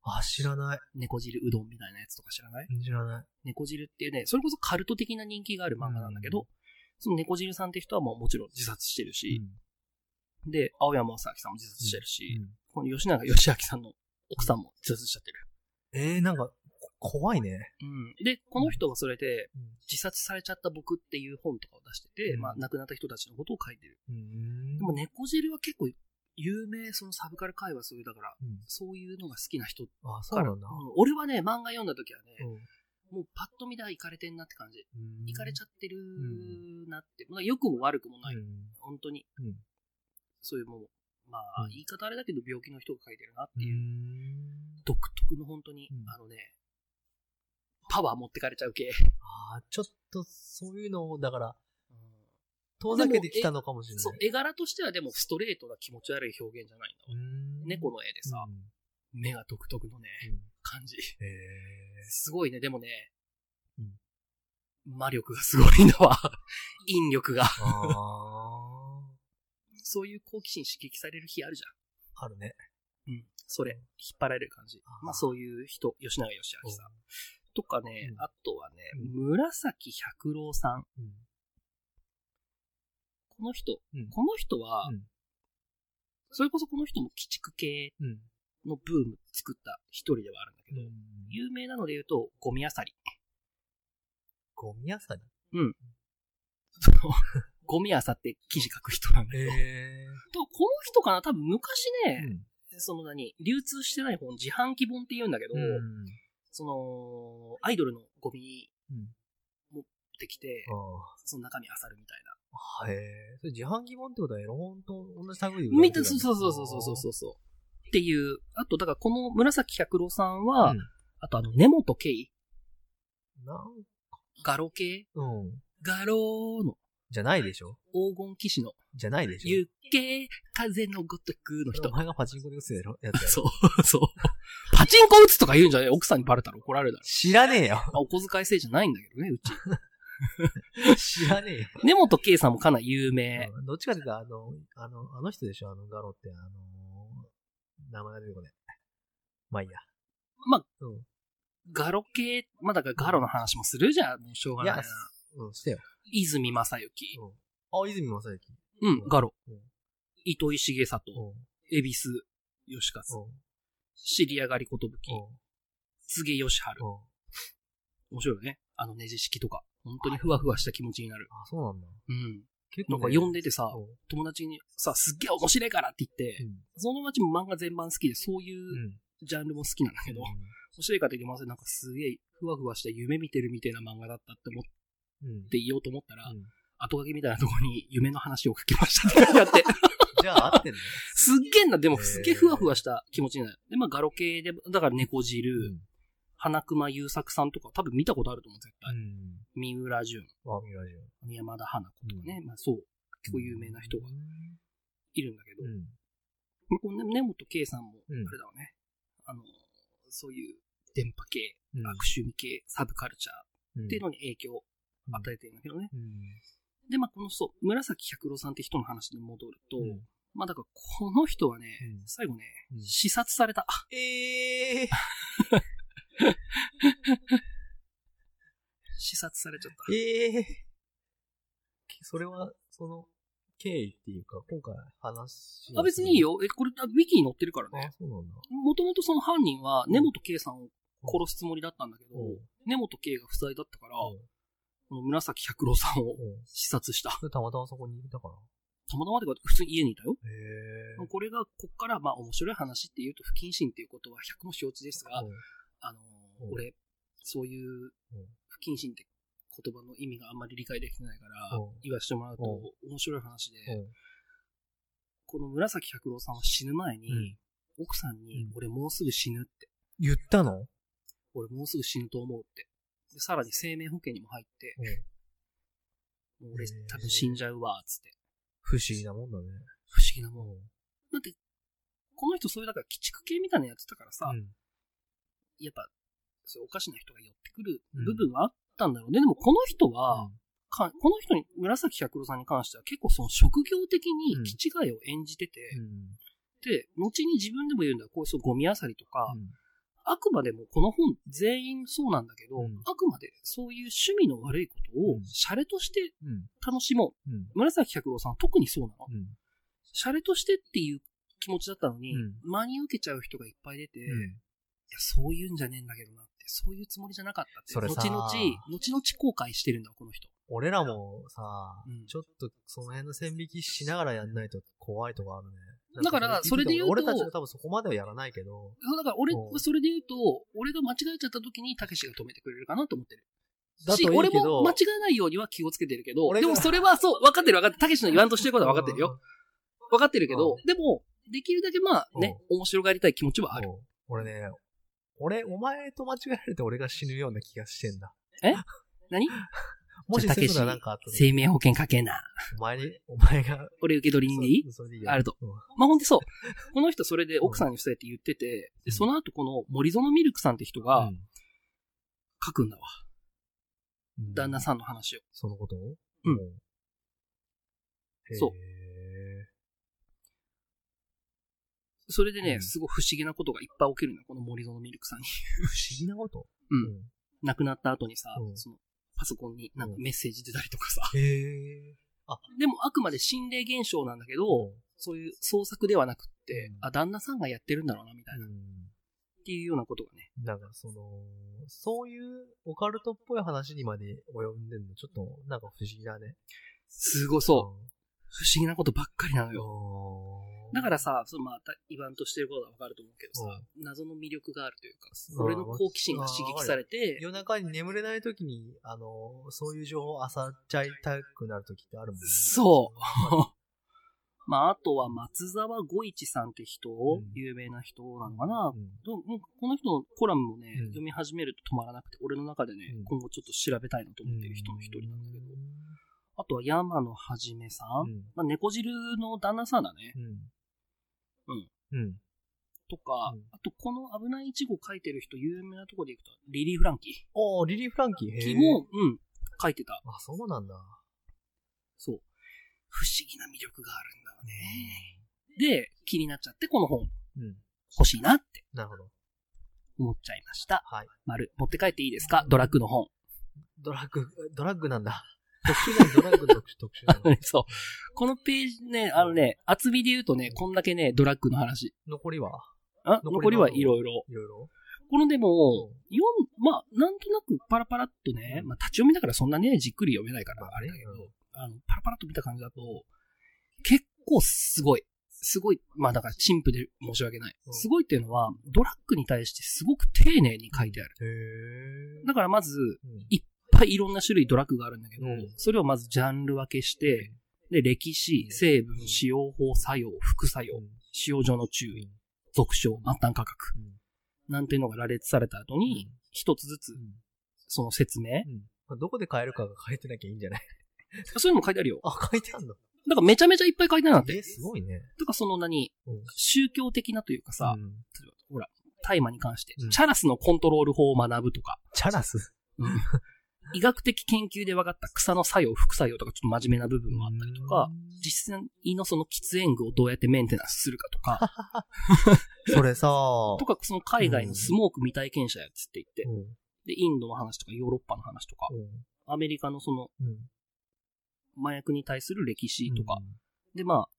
Speaker 2: あ、知らない。
Speaker 1: 猫汁うどんみたいなやつとか知らない？
Speaker 2: 知らない。
Speaker 1: 猫汁っていうね、それこそカルト的な人気がある漫画なんだけど、
Speaker 2: うん
Speaker 1: その猫汁さんって人はもうもちろん自殺してるし、で、青山正明さんも自殺してるし、
Speaker 2: うん。
Speaker 1: この吉永義明さんの奥さんも自殺しちゃってる。
Speaker 2: ええ、なんか、こ怖いね。
Speaker 1: うん。で、この人はそれで、
Speaker 2: うん
Speaker 1: 自殺されちゃった僕っていう本とかを出してて、
Speaker 2: うん。
Speaker 1: まあ亡くなった人たちのことを書いてる。
Speaker 2: うん。
Speaker 1: でも猫汁は結構有名、そのサブカル界はそういう、だから、
Speaker 2: うん。
Speaker 1: そういうのが好きな人
Speaker 2: あ、そうなんだ。
Speaker 1: うん。俺はね、漫画読んだ時はね、
Speaker 2: うん
Speaker 1: もうパッと見ではイカれてんなって感じ。
Speaker 2: うん。
Speaker 1: イカれちゃってるなって、まあ良くも悪くもない。
Speaker 2: うん。
Speaker 1: 本当に。
Speaker 2: うん。
Speaker 1: そういうもう、まあ、
Speaker 2: うん。
Speaker 1: 言い方あれだけど病気の人が書いてるなって
Speaker 2: う
Speaker 1: いう、
Speaker 2: ん。
Speaker 1: 独特の本当に、
Speaker 2: うん。
Speaker 1: あのね、パワー持ってかれちゃう系。
Speaker 2: ああ、ちょっと、そういうのを、だから、
Speaker 1: うん。
Speaker 2: 遠ざけてきたのかもしれない。
Speaker 1: そう、絵柄としてはでもストレートな気持ち悪い表現じゃないんだわ。
Speaker 2: うん。
Speaker 1: 猫の絵でさ、
Speaker 2: うん。
Speaker 1: 目が独特のね、
Speaker 2: うん
Speaker 1: 感じ。
Speaker 2: へえ。
Speaker 1: すごいね、でもね、
Speaker 2: うん
Speaker 1: 魔力がすごいんだわ。引力が。そういう好奇心刺激される日あるじ
Speaker 2: あるね。
Speaker 1: ゃん。うん。それ、引っ張られる感じまあそういう人、吉永義明さん。とかね、
Speaker 2: うん
Speaker 1: あとはね、
Speaker 2: う
Speaker 1: 紫百郎さん。
Speaker 2: うん。
Speaker 1: この人、
Speaker 2: うん
Speaker 1: この人は、
Speaker 2: うん
Speaker 1: それこそこの人も鬼畜系
Speaker 2: うん。
Speaker 1: のブーム作った一人ではあるけど、有名なので言うと、ゴミあさり。
Speaker 2: ゴミ屋さん
Speaker 1: その、ゴミあさって記事書く人なんだけど。とこの人かな？多分昔ね、
Speaker 2: うん
Speaker 1: その何、流通してない本、自販機本って言うんだけど、
Speaker 2: うん。
Speaker 1: その、アイドルのゴミ
Speaker 2: うん。
Speaker 1: 持ってきて、
Speaker 2: あ
Speaker 1: その中身あさるみたいな。
Speaker 2: あ。へえ。それ自販機本ってことはエロ本と同じ類で
Speaker 1: みたいそうそうそうそうそうそうそう。っていう、あと、だからこの紫百郎さんは、
Speaker 2: うん
Speaker 1: あとあの、根本圭
Speaker 2: なん、
Speaker 1: ガロ系？
Speaker 2: うん。
Speaker 1: ガロの
Speaker 2: じゃないでしょ？
Speaker 1: 黄金騎士の、
Speaker 2: じゃないでしょ？
Speaker 1: ゆけ風のごとくの人
Speaker 2: お。前がパチンコで打つやろや
Speaker 1: そう、そう。パチンコ打つとか言うんじゃねえ奥さんにバレたら怒られるだろ。
Speaker 2: 知らねえよ。
Speaker 1: まあ、お小遣い制じゃないんだけどね、うち。
Speaker 2: 知らねえよ。
Speaker 1: 根本圭さんもかなり有名。
Speaker 2: うんどっちかというと、あの、あの、あの人でしょ、あの、ガロって、あの、名前が出てこない。まあいいや。
Speaker 1: まあ、
Speaker 2: うん。
Speaker 1: ガロ系、まあだからガロの話もするじゃん。もうしょうがないな。
Speaker 2: いやうん、してよ。
Speaker 1: 泉正幸。
Speaker 2: うん。あ、泉正幸。
Speaker 1: うん、ガロ
Speaker 2: うん。
Speaker 1: 糸井重里。
Speaker 2: うん。
Speaker 1: 恵比寿義勝。
Speaker 2: うん。
Speaker 1: 知り上がりことぶき。
Speaker 2: うん。
Speaker 1: 柘義治。
Speaker 2: うん。
Speaker 1: 面白いよね。あのネジ式とか。本当にふわふわした気持ちになる。
Speaker 2: あ、そうなんだ。
Speaker 1: うん。
Speaker 2: 結
Speaker 1: なんか読んでてさ、
Speaker 2: うん
Speaker 1: 友達にさ、すっげえ面白いからって言って、その友達も漫画全般好きで、そういう
Speaker 2: うん。
Speaker 1: ジャンルも好きなんだけど、面白いからって言ってません。なんかすげえふわふわした夢見てるみたいな漫画だったって思っ
Speaker 2: うん。うん。
Speaker 1: て言おうと思ったら、
Speaker 2: うん
Speaker 1: 後書きみたいなところに夢の話を書きましたって書いてあって、
Speaker 2: じゃあ合ってんね。
Speaker 1: すっげえな、でもすっげえふわふわした気持ちになる。で、まあガロ系で、だから猫汁、
Speaker 2: うん
Speaker 1: 花熊優作さんとか多分見たことあると思う、絶対。
Speaker 2: うん。
Speaker 1: 三浦淳、
Speaker 2: あ、ミラジオ。
Speaker 1: 山田花子とかね。まあそう、結構有名な人がいるんだけど、
Speaker 2: うん。
Speaker 1: まあこのね根本圭さんも、あ
Speaker 2: うん
Speaker 1: れだわね。あの、そういう電波系、
Speaker 2: うん。
Speaker 1: 悪趣味系、サブカルチャー
Speaker 2: うん
Speaker 1: っていうのに影響を与えてるんだけどね。
Speaker 2: うん。
Speaker 1: で、まあこのそう、紫百郎さんって人の話に戻ると、
Speaker 2: うん
Speaker 1: まあだからこの人はね、
Speaker 2: うん
Speaker 1: 最後ね、
Speaker 2: うん
Speaker 1: 視察された。
Speaker 2: ええ
Speaker 1: 視察されちゃった。
Speaker 2: ええそれは、その、経緯っていうか、今回話
Speaker 1: あ、別にいい。よ。え、これ、あウィキに載ってるからね
Speaker 2: あ、。そうなんだ。
Speaker 1: もともとその犯人は、根本圭さんを殺すつもりだったんだけど、
Speaker 2: うん
Speaker 1: 根本圭が不在だったから、
Speaker 2: うん
Speaker 1: この紫百郎さんを
Speaker 2: うん。
Speaker 1: 視察した。
Speaker 2: それたまたまそこにいたから。
Speaker 1: たまたまってか、普通に家にいたよ。
Speaker 2: へえ。
Speaker 1: これが、こっから、まあ、面白い話っていうと、不謹慎っていうことは百も承知ですが、あのー
Speaker 2: うん。
Speaker 1: 俺、そういう
Speaker 2: うん、
Speaker 1: 不謹慎って言葉の意味があんまり理解できてないから
Speaker 2: うん、
Speaker 1: 言わせてもらうと
Speaker 2: う、
Speaker 1: 面白い話で、
Speaker 2: うん。
Speaker 1: この紫百郎さんは死ぬ前に、
Speaker 2: うん。
Speaker 1: 奥さんに
Speaker 2: うん、
Speaker 1: 俺もうすぐ死ぬって、
Speaker 2: 言ったの？
Speaker 1: 俺もうすぐ死ぬと思うって。で、さらに生命保険にも入って、もう俺多分死んじゃうわ、つって。
Speaker 2: 不思議なもんだね。
Speaker 1: 不思議なもん。だって、この人そういうだから鬼畜系みたいなのやってたからさ、
Speaker 2: うん
Speaker 1: やっぱ、そうおかしな人が寄ってくる
Speaker 2: うん
Speaker 1: 部分はあったんだろうね。でもこの人は、
Speaker 2: うん
Speaker 1: かこの人に、紫百郎さんに関しては結構その職業的に
Speaker 2: うん
Speaker 1: 気違いを演じてて、
Speaker 2: うん
Speaker 1: で、後に自分でも言うんだよ。こういうそうゴミ漁りとか、
Speaker 2: うん
Speaker 1: あくまでもこの本全員そうなんだけど、
Speaker 2: うん
Speaker 1: あくまでそういう趣味の悪いことを
Speaker 2: うん
Speaker 1: シャレとして
Speaker 2: うん。
Speaker 1: 楽しもう。
Speaker 2: うん。
Speaker 1: 紫百郎さんは特にそうなの。
Speaker 2: うん。
Speaker 1: シャレとしてっていう気持ちだったのに、
Speaker 2: うん
Speaker 1: 真に受けちゃう人がいっぱい出て、いや、
Speaker 2: うん
Speaker 1: そういうんじゃねえんだけどなって、そういうつもりじゃなかったって。
Speaker 2: それさ
Speaker 1: 後々、後々後悔してるんだよ、この人。
Speaker 2: 俺らもさ、
Speaker 1: うん
Speaker 2: ちょっとその辺の線引きしながらやんないと怖いとこあるね。
Speaker 1: だからそれで言うと
Speaker 2: 俺たちは多分そこまではやらないけど、
Speaker 1: そうだから俺
Speaker 2: う、ん
Speaker 1: それで言うと、俺が間違えちゃった時に、たけしが止めてくれるかなと思ってる。
Speaker 2: だといいけど
Speaker 1: し俺も間違えないようには気をつけてるけど、
Speaker 2: 俺が
Speaker 1: でもそれはそう、分かってる分かってる。たけしの言わんとしてることは分かってるよ。分かってるけど、でも、できるだけまあね、面白がりたい気持ちはある。
Speaker 2: うん。俺ね、俺、お前と間違えられて俺が死ぬような気がしてんだ。
Speaker 1: 何？
Speaker 2: もしそうなんかあったら、
Speaker 1: 生命保険かけな。
Speaker 2: お前に、お前が、
Speaker 1: 俺受け取り人でいい？
Speaker 2: そそれでいいよ。
Speaker 1: あると。
Speaker 2: うん。
Speaker 1: まあほんでそう。この人それで奥さんにそうやって言ってて、でその後この森園ミルクさんって人が書くんだわ。
Speaker 2: うん。
Speaker 1: 旦那さんの話を。
Speaker 2: そのことを？
Speaker 1: うん。そう
Speaker 2: へ
Speaker 1: それでね、
Speaker 2: うん
Speaker 1: すごい不思議なことがいっぱい起きるのよ、この森園ミルクさんに。
Speaker 2: ー不思議なこと？
Speaker 1: うん。亡くなった後にさ、
Speaker 2: うん
Speaker 1: そのパソコンになんかメッセージ出たりとかさ。
Speaker 2: へえ。
Speaker 1: でもあくまで心霊現象なんだけど、そういう創作ではなくって、
Speaker 2: うん
Speaker 1: あ、旦那さんがやってるんだろうな、みたいな。っ
Speaker 2: うん
Speaker 1: ていうようなことがね。
Speaker 2: なんかその、そういうオカルトっぽい話にまで及んでんの、ちょっとなんか不思議だね。
Speaker 1: すごいそう。不思議なことばっかりなのよ。
Speaker 2: よ
Speaker 1: だからさ、そのまた言わんとしてることはわかると思うけどさ、謎の魅力があるというか、
Speaker 2: うん
Speaker 1: 俺の好奇心が刺激されて、
Speaker 2: 夜中に眠れない時に、あの、そういう情報を漁っちゃいたくなる時ってあるもんね。
Speaker 1: そう。まあ、あとは松沢五一さんって人、
Speaker 2: ん。
Speaker 1: 有名な人なのかな、
Speaker 2: うん。
Speaker 1: この人のコラムもね、
Speaker 2: うん。
Speaker 1: 読み始めると止まらなくて、俺の中でね、
Speaker 2: うん。
Speaker 1: 今後ちょっと調べたいなと思ってる人の一人なんだけど、
Speaker 2: う
Speaker 1: あとは山野はじめさん、
Speaker 2: ん。
Speaker 1: まあ、猫汁の旦那さんだね、
Speaker 2: うん。
Speaker 1: うん。
Speaker 2: うん。
Speaker 1: とか、
Speaker 2: うん
Speaker 1: あとこの危ないイチゴ書いてる人、有名なところでいくと、リリー・フランキ
Speaker 2: おー、リリー・フランキー。へー
Speaker 1: ーも、うん、書いてた。
Speaker 2: あ、そうなんだ。
Speaker 1: そう。不思議な魅力があるんだよね。で、気になっちゃって、この本
Speaker 2: うん。
Speaker 1: 欲しいなって
Speaker 2: なるほど。
Speaker 1: 思っちゃいました。
Speaker 2: はい。
Speaker 1: 丸、持って帰っていいですか？ドラッグの本。
Speaker 2: ドラッグ、ドラッグなんだ。特殊な、ドラッグの特殊、特殊なの。
Speaker 1: そう。このページね、あのね、厚みで言うとね、こんだけね、ドラッグの話。
Speaker 2: 残りは？
Speaker 1: あ
Speaker 2: 残りは？
Speaker 1: いろいろ。
Speaker 2: いろいろ？
Speaker 1: このでも
Speaker 2: うん、
Speaker 1: 読ん、まあ、なんとなくパラパラっとね、まあ、立ち読みだからそんなね、じっくり読めないから、
Speaker 2: まあ
Speaker 1: あれだけど
Speaker 2: うん、
Speaker 1: あの、パラパラっと見た感じだと、結構すごい。すごい。まあだから、陳腐で申し訳ない。
Speaker 2: うん
Speaker 1: すごいっていうのは、ドラッグに対してすごく丁寧に書いてある。だからまず、
Speaker 2: うん
Speaker 1: いっぱいいろんな種類ドラッグがあるんだけど、
Speaker 2: うん。
Speaker 1: それをまずジャンル分けして、で、歴史、成分、使用法、作用、副作用、使用上の注意、俗称、末端価格、なんていうのが羅列された後に、一つずつ、その説明、
Speaker 2: どこで買えるかが書いてなきゃいいんじゃない？
Speaker 1: そういうのも書いてあるよ。
Speaker 2: あ、書いてあるんだ。
Speaker 1: だからめちゃめちゃいっぱい書いてあるんだって。
Speaker 2: え、すごいね。
Speaker 1: とかその何、
Speaker 2: うん。
Speaker 1: 宗教的なというかさ、
Speaker 2: うん。
Speaker 1: 例えばほら、大麻に関して、
Speaker 2: うん。
Speaker 1: チャラスのコントロール法を学ぶとか、
Speaker 2: チャラス？
Speaker 1: 医学的研究で分かった草の作用、副作用とかちょっと真面目な部分もあったりとか、、実際のその喫煙具をどうやってメンテナンスするかとか、
Speaker 2: それさ、
Speaker 1: とかその海外のスモーク未体験者やつって言って、
Speaker 2: うん。
Speaker 1: で、インドの話とかヨーロッパの話とか、アメリカのその
Speaker 2: うん。
Speaker 1: 麻薬に対する歴史とか、で、まあ、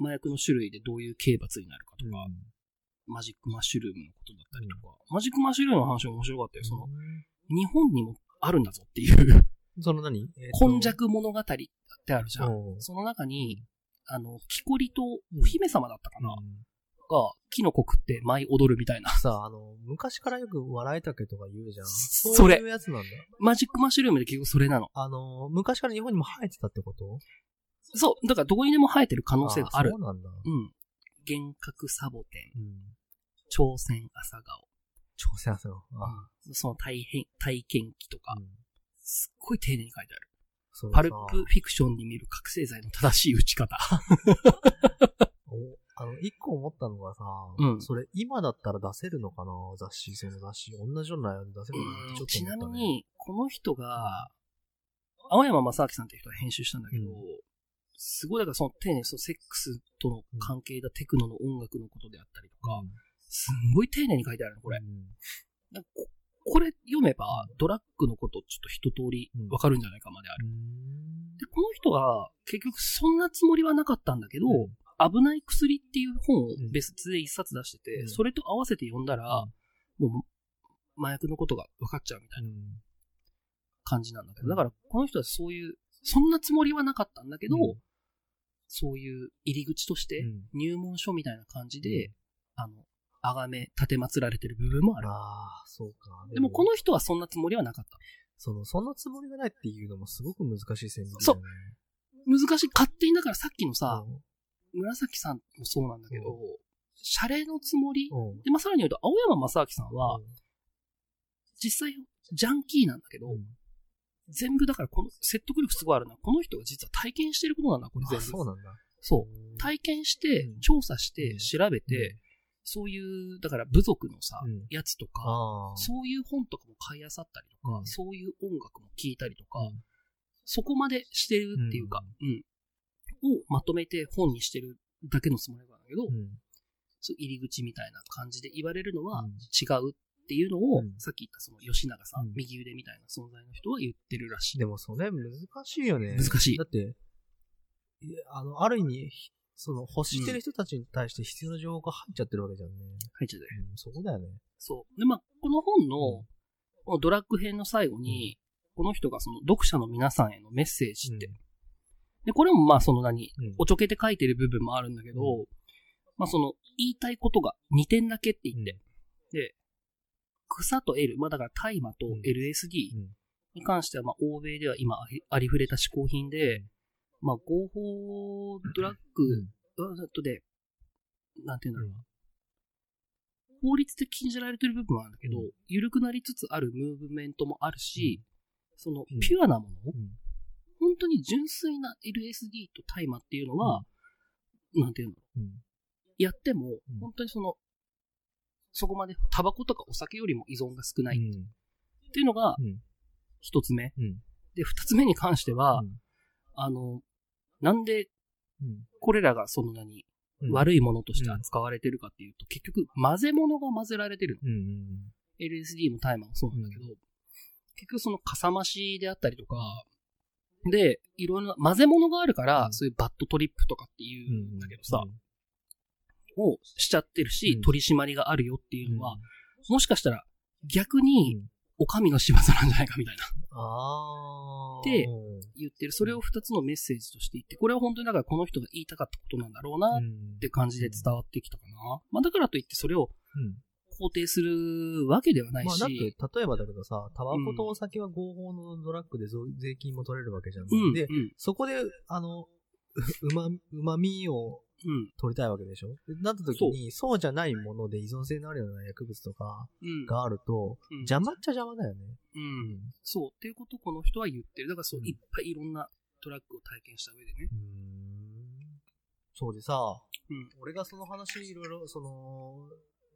Speaker 1: 麻薬の種類でどういう刑罰になるかとか、マジックマッシュルームのことだったりとか、マジックマッシュルームの話も面白かったよ。その、日本にもあるんだぞっていう、
Speaker 2: その何？
Speaker 1: 今弱物語ってあるじゃん。
Speaker 2: うん
Speaker 1: その中に、あの、木こりと
Speaker 2: うん
Speaker 1: お姫様だったかな、が、木の子食って舞い踊るみたいな。
Speaker 2: さあ、あの、昔からよく笑いたけとか言うじゃん。
Speaker 1: そ
Speaker 2: そう
Speaker 1: れ
Speaker 2: いうやつなんだ。
Speaker 1: マジックマッシュルームで結局それなの。
Speaker 2: あの、昔から日本にも生えてたってこと？
Speaker 1: そう。だからどこにでも生えてる可能性がある。
Speaker 2: そうなんだ。
Speaker 1: うん。幻覚サボテン、
Speaker 2: うん。
Speaker 1: 朝鮮朝顔。
Speaker 2: 朝鮮朝顔。あ、
Speaker 1: その体変、体験記とか。
Speaker 2: う、ん。
Speaker 1: すっごい丁寧に書いてある。パルプフィクションに見る覚醒剤の正しい打ち方。
Speaker 2: おあの、一個思ったのがさ、
Speaker 1: うん。
Speaker 2: それ今だったら出せるのかな？雑誌、その雑誌。同じような内容で出せるのかな？ちょっと
Speaker 1: ちな。み、に、この人が、青山正明さんっていう人が編集したんだけど、
Speaker 2: うん。
Speaker 1: すごいだからその丁寧にそのセックスとの関係だ、テクノの音楽のことであったりとか、
Speaker 2: うん
Speaker 1: すんごい丁寧に書いてあるの、これ。ここれ読めば、ドラッグのことちょっと一通りわかるんじゃないかまである。で、この人は、結局そんなつもりはなかったんだけど、
Speaker 2: うん。
Speaker 1: 危ない薬っていう本を
Speaker 2: ん。
Speaker 1: 別で一冊出してて、
Speaker 2: うん。
Speaker 1: それと合わせて読んだら、もう、麻薬のことが分かっちゃうみたいな
Speaker 2: うん。
Speaker 1: 感じなんだけど、
Speaker 2: うん。
Speaker 1: だからこの人はそういう、そんなつもりはなかったんだけど、
Speaker 2: うん。
Speaker 1: そういう入り口として
Speaker 2: うん。
Speaker 1: 入門書みたいな感じで、あの、あがめ、立て祀られてる部分もある。
Speaker 2: ああ、そうか。
Speaker 1: でもこの人はそんなつもりはなかった。
Speaker 2: その、そんなつもりがないっていうのもすごく難しい線引き
Speaker 1: そう
Speaker 2: だよね。
Speaker 1: 難しい。勝手にだからさっきのさ、
Speaker 2: うん
Speaker 1: 紫さんもそうなんだけど、謝礼のつもり、
Speaker 2: うん
Speaker 1: で、まあ、さらに言うと、青山正明さんは、実際、ジャンキーなんだけど、
Speaker 2: うん
Speaker 1: 全部だからこの説得力すごいあるのは、この人が実は体験してることなんだ、これ全
Speaker 2: あ、
Speaker 1: 部。
Speaker 2: そうなんだ。
Speaker 1: そう。体験して
Speaker 2: うん、
Speaker 1: 調査して、
Speaker 2: うん
Speaker 1: 調べて、そういう、だから部族のさ、
Speaker 2: うん。
Speaker 1: やつとか、
Speaker 2: ああ。
Speaker 1: そういう本とかも買い漁ったりとか、
Speaker 2: うん。
Speaker 1: そういう音楽も聴いたりとか、
Speaker 2: うん。
Speaker 1: そこまでしてるっていうか、うん、をまとめて本にしてるだけのつもりなんだけど、
Speaker 2: うん。
Speaker 1: そう入り口みたいな感じで言われるのは
Speaker 2: うん。
Speaker 1: 違うっていうのを、
Speaker 2: うん。
Speaker 1: さっき言ったその吉永さん、
Speaker 2: うん。
Speaker 1: 右腕みたいな存在の人は言ってるらしい。
Speaker 2: でもそれ難しいよね。
Speaker 1: 難しい
Speaker 2: だって、あの、ある意味、その、欲してる人たちに対して必要な情報が入っちゃってるわけじゃんね。
Speaker 1: 入っちゃってる。
Speaker 2: うん、そこだよね。
Speaker 1: そう。で、まあ、この本の、このドラッグ編の最後に、この人がその読者の皆さんへのメッセージって。で、これもまあその何、
Speaker 2: うん。
Speaker 1: おちょけて書いてる部分もあるんだけど、
Speaker 2: う
Speaker 1: まあその言いたいことが2点だけって言って、で、草と L、まあだから大麻と
Speaker 2: うん。
Speaker 1: LSD
Speaker 2: うん。
Speaker 1: に関してはまあ欧米では今ありありふれた嗜好品で、まあ合法ドラッグ、とで、なんていうんだろう。な。法律で禁じられてる部分はあるんだけど、
Speaker 2: うん。
Speaker 1: 緩くなりつつあるムーブメントもあるし、その
Speaker 2: うん。
Speaker 1: ピュアなもの、
Speaker 2: うん。
Speaker 1: 本当に純粋な LSD と大麻っていうのは、なんていうの
Speaker 2: う。ん。
Speaker 1: やっても
Speaker 2: うん、
Speaker 1: 本当にその、そこまでタバコとかお酒よりも依存が少ない
Speaker 2: うん
Speaker 1: っていうのが
Speaker 2: うん。
Speaker 1: 一つ目。
Speaker 2: うん。
Speaker 1: で、二つ目に関しては、
Speaker 2: うん。
Speaker 1: あの、なんで
Speaker 2: うん。
Speaker 1: これらがその何、
Speaker 2: うん。
Speaker 1: 悪いものとして扱われてるかっていうと、結局混ぜ物が混ぜられてるの。LSD も大麻もそうなんだけど、結局そのかさ増しであったりとか、で、いろんな混ぜ物があるから、
Speaker 2: うん。
Speaker 1: そういうバッドトリップとかっていうんだけどさ、をしちゃってるし、
Speaker 2: うん。
Speaker 1: 取り締まりがあるよっていうのは、
Speaker 2: う
Speaker 1: もしかしたら逆
Speaker 2: ん。
Speaker 1: に、お上の仕業なんじゃないかみたいな
Speaker 2: ああ。
Speaker 1: で言ってる。それを二つのメッセージとして言って、これは本当にだからこの人が言いたかったことなんだろうなっ
Speaker 2: うん
Speaker 1: て感じで伝わってきたかな。まあだからといってそれを
Speaker 2: うん
Speaker 1: 肯定するわけではないし、
Speaker 2: まあだって、例えばだけどさ、タバコとお酒は合法のドラッグでぞ税金も取れるわけじゃん。
Speaker 1: うん、
Speaker 2: で
Speaker 1: う、ん、
Speaker 2: そこで、あの、うま、うまみを
Speaker 1: うん。
Speaker 2: 取りたいわけでしょ？でなった時に、そうじゃないもので依存性のあるような薬物とか
Speaker 1: うん。
Speaker 2: があると、
Speaker 1: うん
Speaker 2: 邪魔っちゃ邪魔だよね。
Speaker 1: う。
Speaker 2: うん
Speaker 1: そう。っていうことをこの人は言ってる。だからそう、
Speaker 2: うん
Speaker 1: いっぱいいろんなトラックを体験した上でね。
Speaker 2: うーんそうでさ、
Speaker 1: うん。
Speaker 2: 俺がその話いろいろ、その、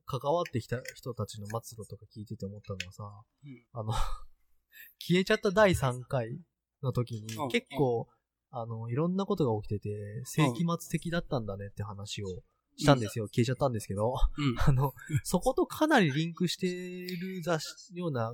Speaker 2: 関わってきた人たちの末路とか聞いてて思ったのはさ、
Speaker 1: うん。
Speaker 2: あの、消えちゃった第3回の時に
Speaker 1: うん、
Speaker 2: 結構、あの、いろんなことが起きてて、世紀末的だったんだねって話をしたんですよ。消えちゃったんですけど、
Speaker 1: うん。
Speaker 2: あの、そことかなりリンクしてる雑誌、ような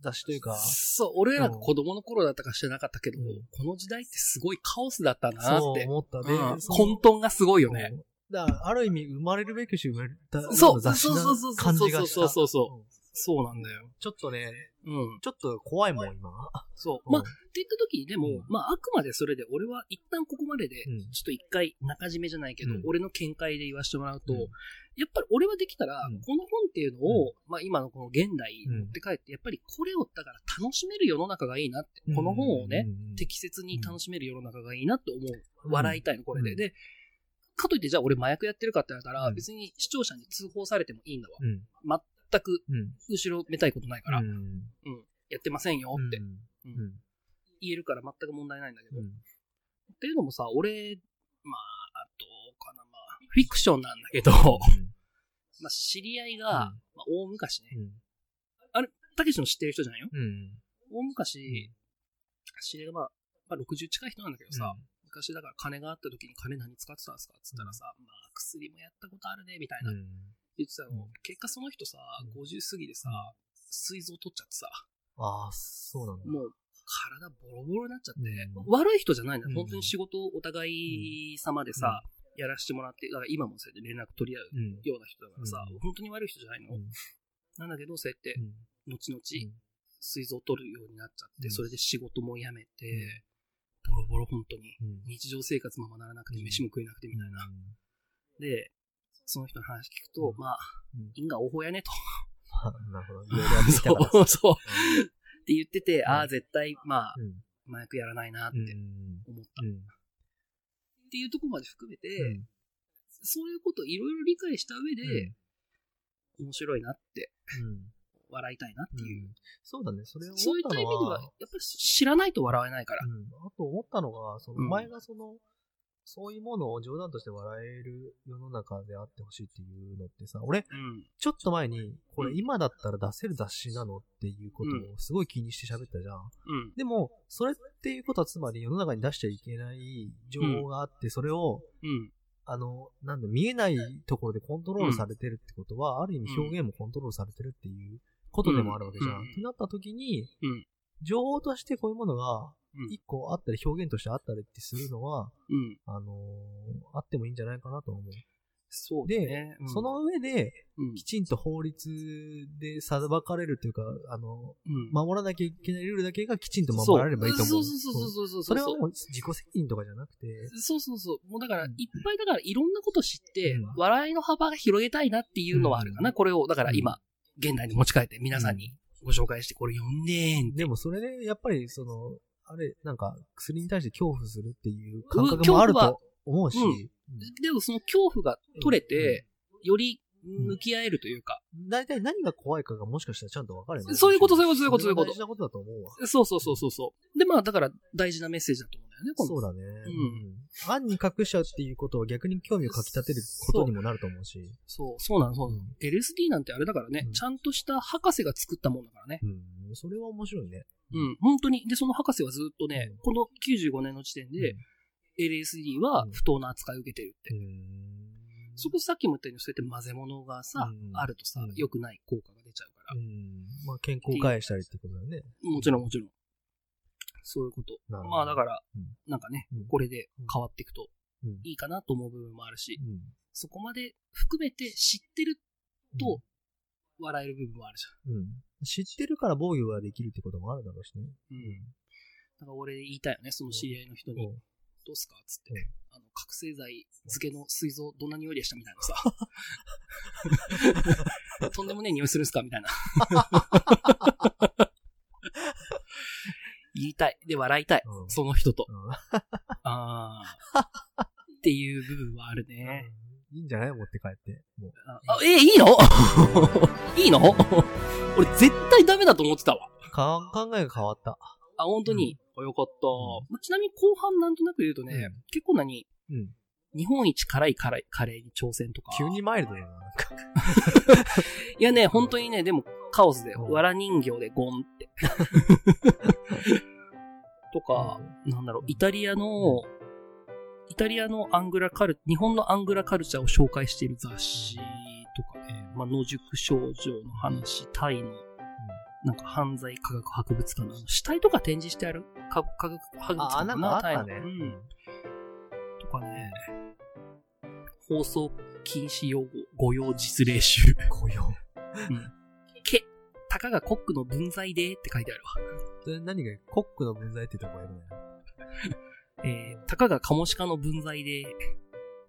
Speaker 2: 雑誌というか、
Speaker 1: そう、俺らが子供の頃だったか知らなかったけど、
Speaker 2: うん
Speaker 1: この時代ってすごいカオスだったな
Speaker 2: そう
Speaker 1: って。
Speaker 2: 思った。で、
Speaker 1: うん混沌がすごいよね。
Speaker 2: そうだから、ある意味、生まれるべきし生まれた雑誌な
Speaker 1: そうそうそう
Speaker 2: 感じがした。
Speaker 1: そうそうそう
Speaker 2: うん
Speaker 1: そうなんだよ。
Speaker 2: ちょっとね、
Speaker 1: うん。
Speaker 2: ちょっと怖いもん、今。
Speaker 1: そう。
Speaker 2: うん。
Speaker 1: まあ、って言った時に、でも、
Speaker 2: うん。
Speaker 1: まあ、あくまでそれで、俺は一旦ここまでで、
Speaker 2: うん。
Speaker 1: ちょっと一回中締めじゃないけど、
Speaker 2: うん。
Speaker 1: 俺の見解で言わせてもらうと、
Speaker 2: うん。
Speaker 1: やっぱり俺はできたら、
Speaker 2: うん。
Speaker 1: この本っていうのを、まあ今のこの現代に
Speaker 2: うん
Speaker 1: 持って帰って、やっぱりこれを、だから楽しめる世の中がいいなって、この本をね、
Speaker 2: うん。
Speaker 1: 適切に楽しめる世の中がいいなって思う。
Speaker 2: うん。
Speaker 1: 笑いたいの、これで。
Speaker 2: うん。
Speaker 1: で、かといって、じゃあ俺麻薬やってるかって言われたら、
Speaker 2: うん。
Speaker 1: 別に視聴者に通報されてもいいんだわ。
Speaker 2: うん。
Speaker 1: 全く
Speaker 2: うん。
Speaker 1: 後ろめたいことないから、
Speaker 2: う
Speaker 1: うん、
Speaker 2: ん。
Speaker 1: やってませんよって
Speaker 2: うん。うん。
Speaker 1: 言えるから全く問題ないんだけど、
Speaker 2: うん。
Speaker 1: っていうのもさ、俺、まあ、どうかな、まあ、フィクションなんだけど、まあ、知り合いが、まあ、大昔ね、
Speaker 2: うん。
Speaker 1: たけしの知ってる人じゃないよ？
Speaker 2: うん。
Speaker 1: 大昔、知り合いがまあ、まあ、60近い人なんだけどさ、昔だから金があった時に金何使ってたんですかって言ったらさ、まあ、薬もやったことあるね、みたいな、
Speaker 2: うん。
Speaker 1: 言ってたの、
Speaker 2: うん。
Speaker 1: 結果その人さ、
Speaker 2: うん。
Speaker 1: 50過ぎでさ、膵臓取っちゃってさ、
Speaker 2: ああ、そうなんだ。
Speaker 1: もう、体ボロボロになっちゃって、
Speaker 2: うん。
Speaker 1: 悪い人じゃない
Speaker 2: ん。
Speaker 1: 本当に仕事をお互い様でさ、やらせてもらって、だから今もそうやって連絡取り合う
Speaker 2: うん。
Speaker 1: ような人だからさ、
Speaker 2: うん。
Speaker 1: 本当に悪い人じゃないの。
Speaker 2: うん。
Speaker 1: なんだけど、そうやって
Speaker 2: う、ん。
Speaker 1: 後々、
Speaker 2: うん。
Speaker 1: 膵臓を取るようになっちゃって、
Speaker 2: うん。
Speaker 1: それで仕事も辞めて、
Speaker 2: うん。
Speaker 1: ボロボロ本当に、
Speaker 2: うん。
Speaker 1: 日常生活もままならなくて、
Speaker 2: うん。
Speaker 1: 飯も食えなくてみたいな。で、その人の話聞くと、
Speaker 2: うん
Speaker 1: まあ、
Speaker 2: うん
Speaker 1: 因果応報やねと。
Speaker 2: あ なるほど。いろいろやってきたから。
Speaker 1: そうそう。って言ってて、ああ、
Speaker 2: うん
Speaker 1: 絶対、まあ、
Speaker 2: うん。
Speaker 1: 麻薬やらないなって
Speaker 2: うん。
Speaker 1: 思った。
Speaker 2: うん。
Speaker 1: っていうところまで含めて、
Speaker 2: うん
Speaker 1: そういうことをいろいろ理解した上で、面白いなって、
Speaker 2: うん。
Speaker 1: 笑いたいなっていう。
Speaker 2: そうだね。それを思
Speaker 1: そういった意味では、
Speaker 2: は、
Speaker 1: やっぱり知らないと笑えないから。
Speaker 2: うん。あと思ったのが、その、前がその、そういうものを冗談として笑える世の中であってほしいっていうのってさ、俺、
Speaker 1: うん。
Speaker 2: ちょっと前に、これ
Speaker 1: うん
Speaker 2: 今だったら出せる雑誌なのっていうことをすごい気にして喋ったじゃん。
Speaker 1: うん。
Speaker 2: でも、それっていうことはつまり世の中に出しちゃいけない情報があって、それを、
Speaker 1: うん。
Speaker 2: あの、なんだ、見えないところでコントロールされてるってことは、ある意味表現もコントロールされてるっていうことでもあるわけじゃん。
Speaker 1: うん
Speaker 2: ってなった時に、
Speaker 1: うん
Speaker 2: 情報としてこういうものが
Speaker 1: うん
Speaker 2: 一個あったり表現としてあったりってするのは、
Speaker 1: うん。
Speaker 2: あのーあってもいいんじゃないかなと思う。
Speaker 1: そうだね。うん
Speaker 2: そ、の上で、
Speaker 1: うん
Speaker 2: き。ちんと法律で裁かれるというか、あの、
Speaker 1: うん
Speaker 2: 守らなきゃいけないルールだけがきちんと守られればいいと思う。
Speaker 1: そうそうそうそうそう。
Speaker 2: それはもう自己責任とかじゃなくて、
Speaker 1: そうそうそう。もうだから、い
Speaker 2: うん
Speaker 1: っぱいだからいろんなこと知って、
Speaker 2: うん
Speaker 1: 笑いの幅が広げたいなっていうのはあるかな。
Speaker 2: うん
Speaker 1: これを、だから今、現代に持ち帰って皆さんにご紹介して、これ読んでーん。
Speaker 2: でもそれで、やっぱりその、あれ、なんか、薬に対して恐怖するっていう感覚もあると思うし、
Speaker 1: うん。でもその恐怖が取れて、より向き合えるというか、
Speaker 2: 大体何が怖いかがもしかしたらちゃんと分かるよね。
Speaker 1: そういうことそういうことそういうことそういうこと
Speaker 2: 大事なことだと思うわ。
Speaker 1: そうそうそうそうそう。で、まあだから大事なメッセージだと思うんだよね、この
Speaker 2: そうだね。
Speaker 1: ん
Speaker 2: うん。暗に隠しちゃうっていうことは逆に興味をかき立てることにもなると思うし。
Speaker 1: そう、そうなの、そうなの。
Speaker 2: うん
Speaker 1: LSD なんてあれだからね、
Speaker 2: うん
Speaker 1: ちゃんとした博士が作ったもんだからね。
Speaker 2: うん。それは面白いね。
Speaker 1: うん、本当に。で、その博士はずっとね、
Speaker 2: うん
Speaker 1: この95年の時点で、LSD は不当な扱いを受けてるって。
Speaker 2: うん。
Speaker 1: そこさっきも言ったように、そうやって混ぜ物がさ、
Speaker 2: うん
Speaker 1: あるとさ
Speaker 2: うん、
Speaker 1: 良くない効果が出ちゃうから。
Speaker 2: うん。まあ、健康を害したりってことだよね。
Speaker 1: もちろんもちろん。そういうこと。まあだから、
Speaker 2: うん
Speaker 1: なんかね、
Speaker 2: うん
Speaker 1: これで変わっていくと
Speaker 2: うん。
Speaker 1: いいかなと思う部分もあるし、
Speaker 2: うん。
Speaker 1: そこまで含めて知ってると笑える部分もあるじ
Speaker 2: うん。知ってるから防御ができるってこともあるだろうしね。
Speaker 1: ゃん。うん。だから俺言いたいよね、その知り合いの人に。
Speaker 2: うん
Speaker 1: どうすか？つって
Speaker 2: うん。
Speaker 1: あの、覚醒剤漬けの膵臓どんな匂いでした？みたいなさ。とんでもねえ匂いするんすか？みたいな。言いたい。で、笑いたい。
Speaker 2: うん
Speaker 1: その人と。
Speaker 2: うん
Speaker 1: あああ。っていう部分はあるね。
Speaker 2: いいんじゃない？持って帰って。もう。
Speaker 1: あ、え、いいの？いいの？俺絶対ダメだと思ってたわ。
Speaker 2: か考えが変わった。
Speaker 1: あ、本当に？あよかった、まあちなみに後半なんとなく言うとね、
Speaker 2: うん
Speaker 1: 結構何
Speaker 2: うん。
Speaker 1: 日本一辛い辛いカレーに挑戦とか。
Speaker 2: 急にマイルドだな、なんか。
Speaker 1: いやね、本当にね、でもカオスだよ。
Speaker 2: うん
Speaker 1: わら人形でゴンって。とか、なんだろう、イタリアの、イタリアのアングラカル、日本のアングラカルチャーを紹介している雑誌とかね、まあ、野宿少女の話、タイの、なんか犯罪科学博物館の死体とか展示してある？か科学博物館
Speaker 2: あ、なんかあったね。
Speaker 1: うん。とかね、放送禁止用語、御用実例集。
Speaker 2: 雇用。
Speaker 1: け、たかがコックの分際でって書いてあるわ。
Speaker 2: それ何が、コックの分際って言った方がいるね。
Speaker 1: えー、たかがカモシカの分際で、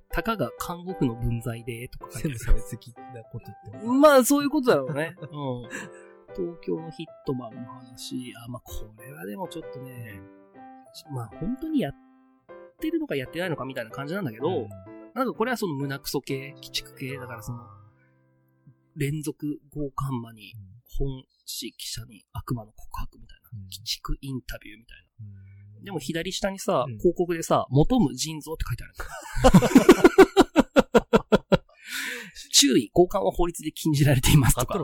Speaker 1: たかが看護婦の分際で、とか書いてある。
Speaker 2: 全部差別的なこと言っても。
Speaker 1: まあ、そういうことだろうね。うん。東京のヒットマンの話。あ、まあ、これはでもちょっとね、まあ、本当にやってるのかやってないのかみたいな感じなんだけど、
Speaker 2: うん
Speaker 1: なんかこれはその胸クソ系、鬼畜系、だからその、連続強姦魔に、本誌記者に悪魔の告白みたいな、
Speaker 2: うん
Speaker 1: 鬼畜インタビューみたいな。
Speaker 2: うん
Speaker 1: でも左下にさ、
Speaker 2: うん
Speaker 1: 広告でさ、求む腎臓って書いてある。注意、交換は法律で禁じられていますとか。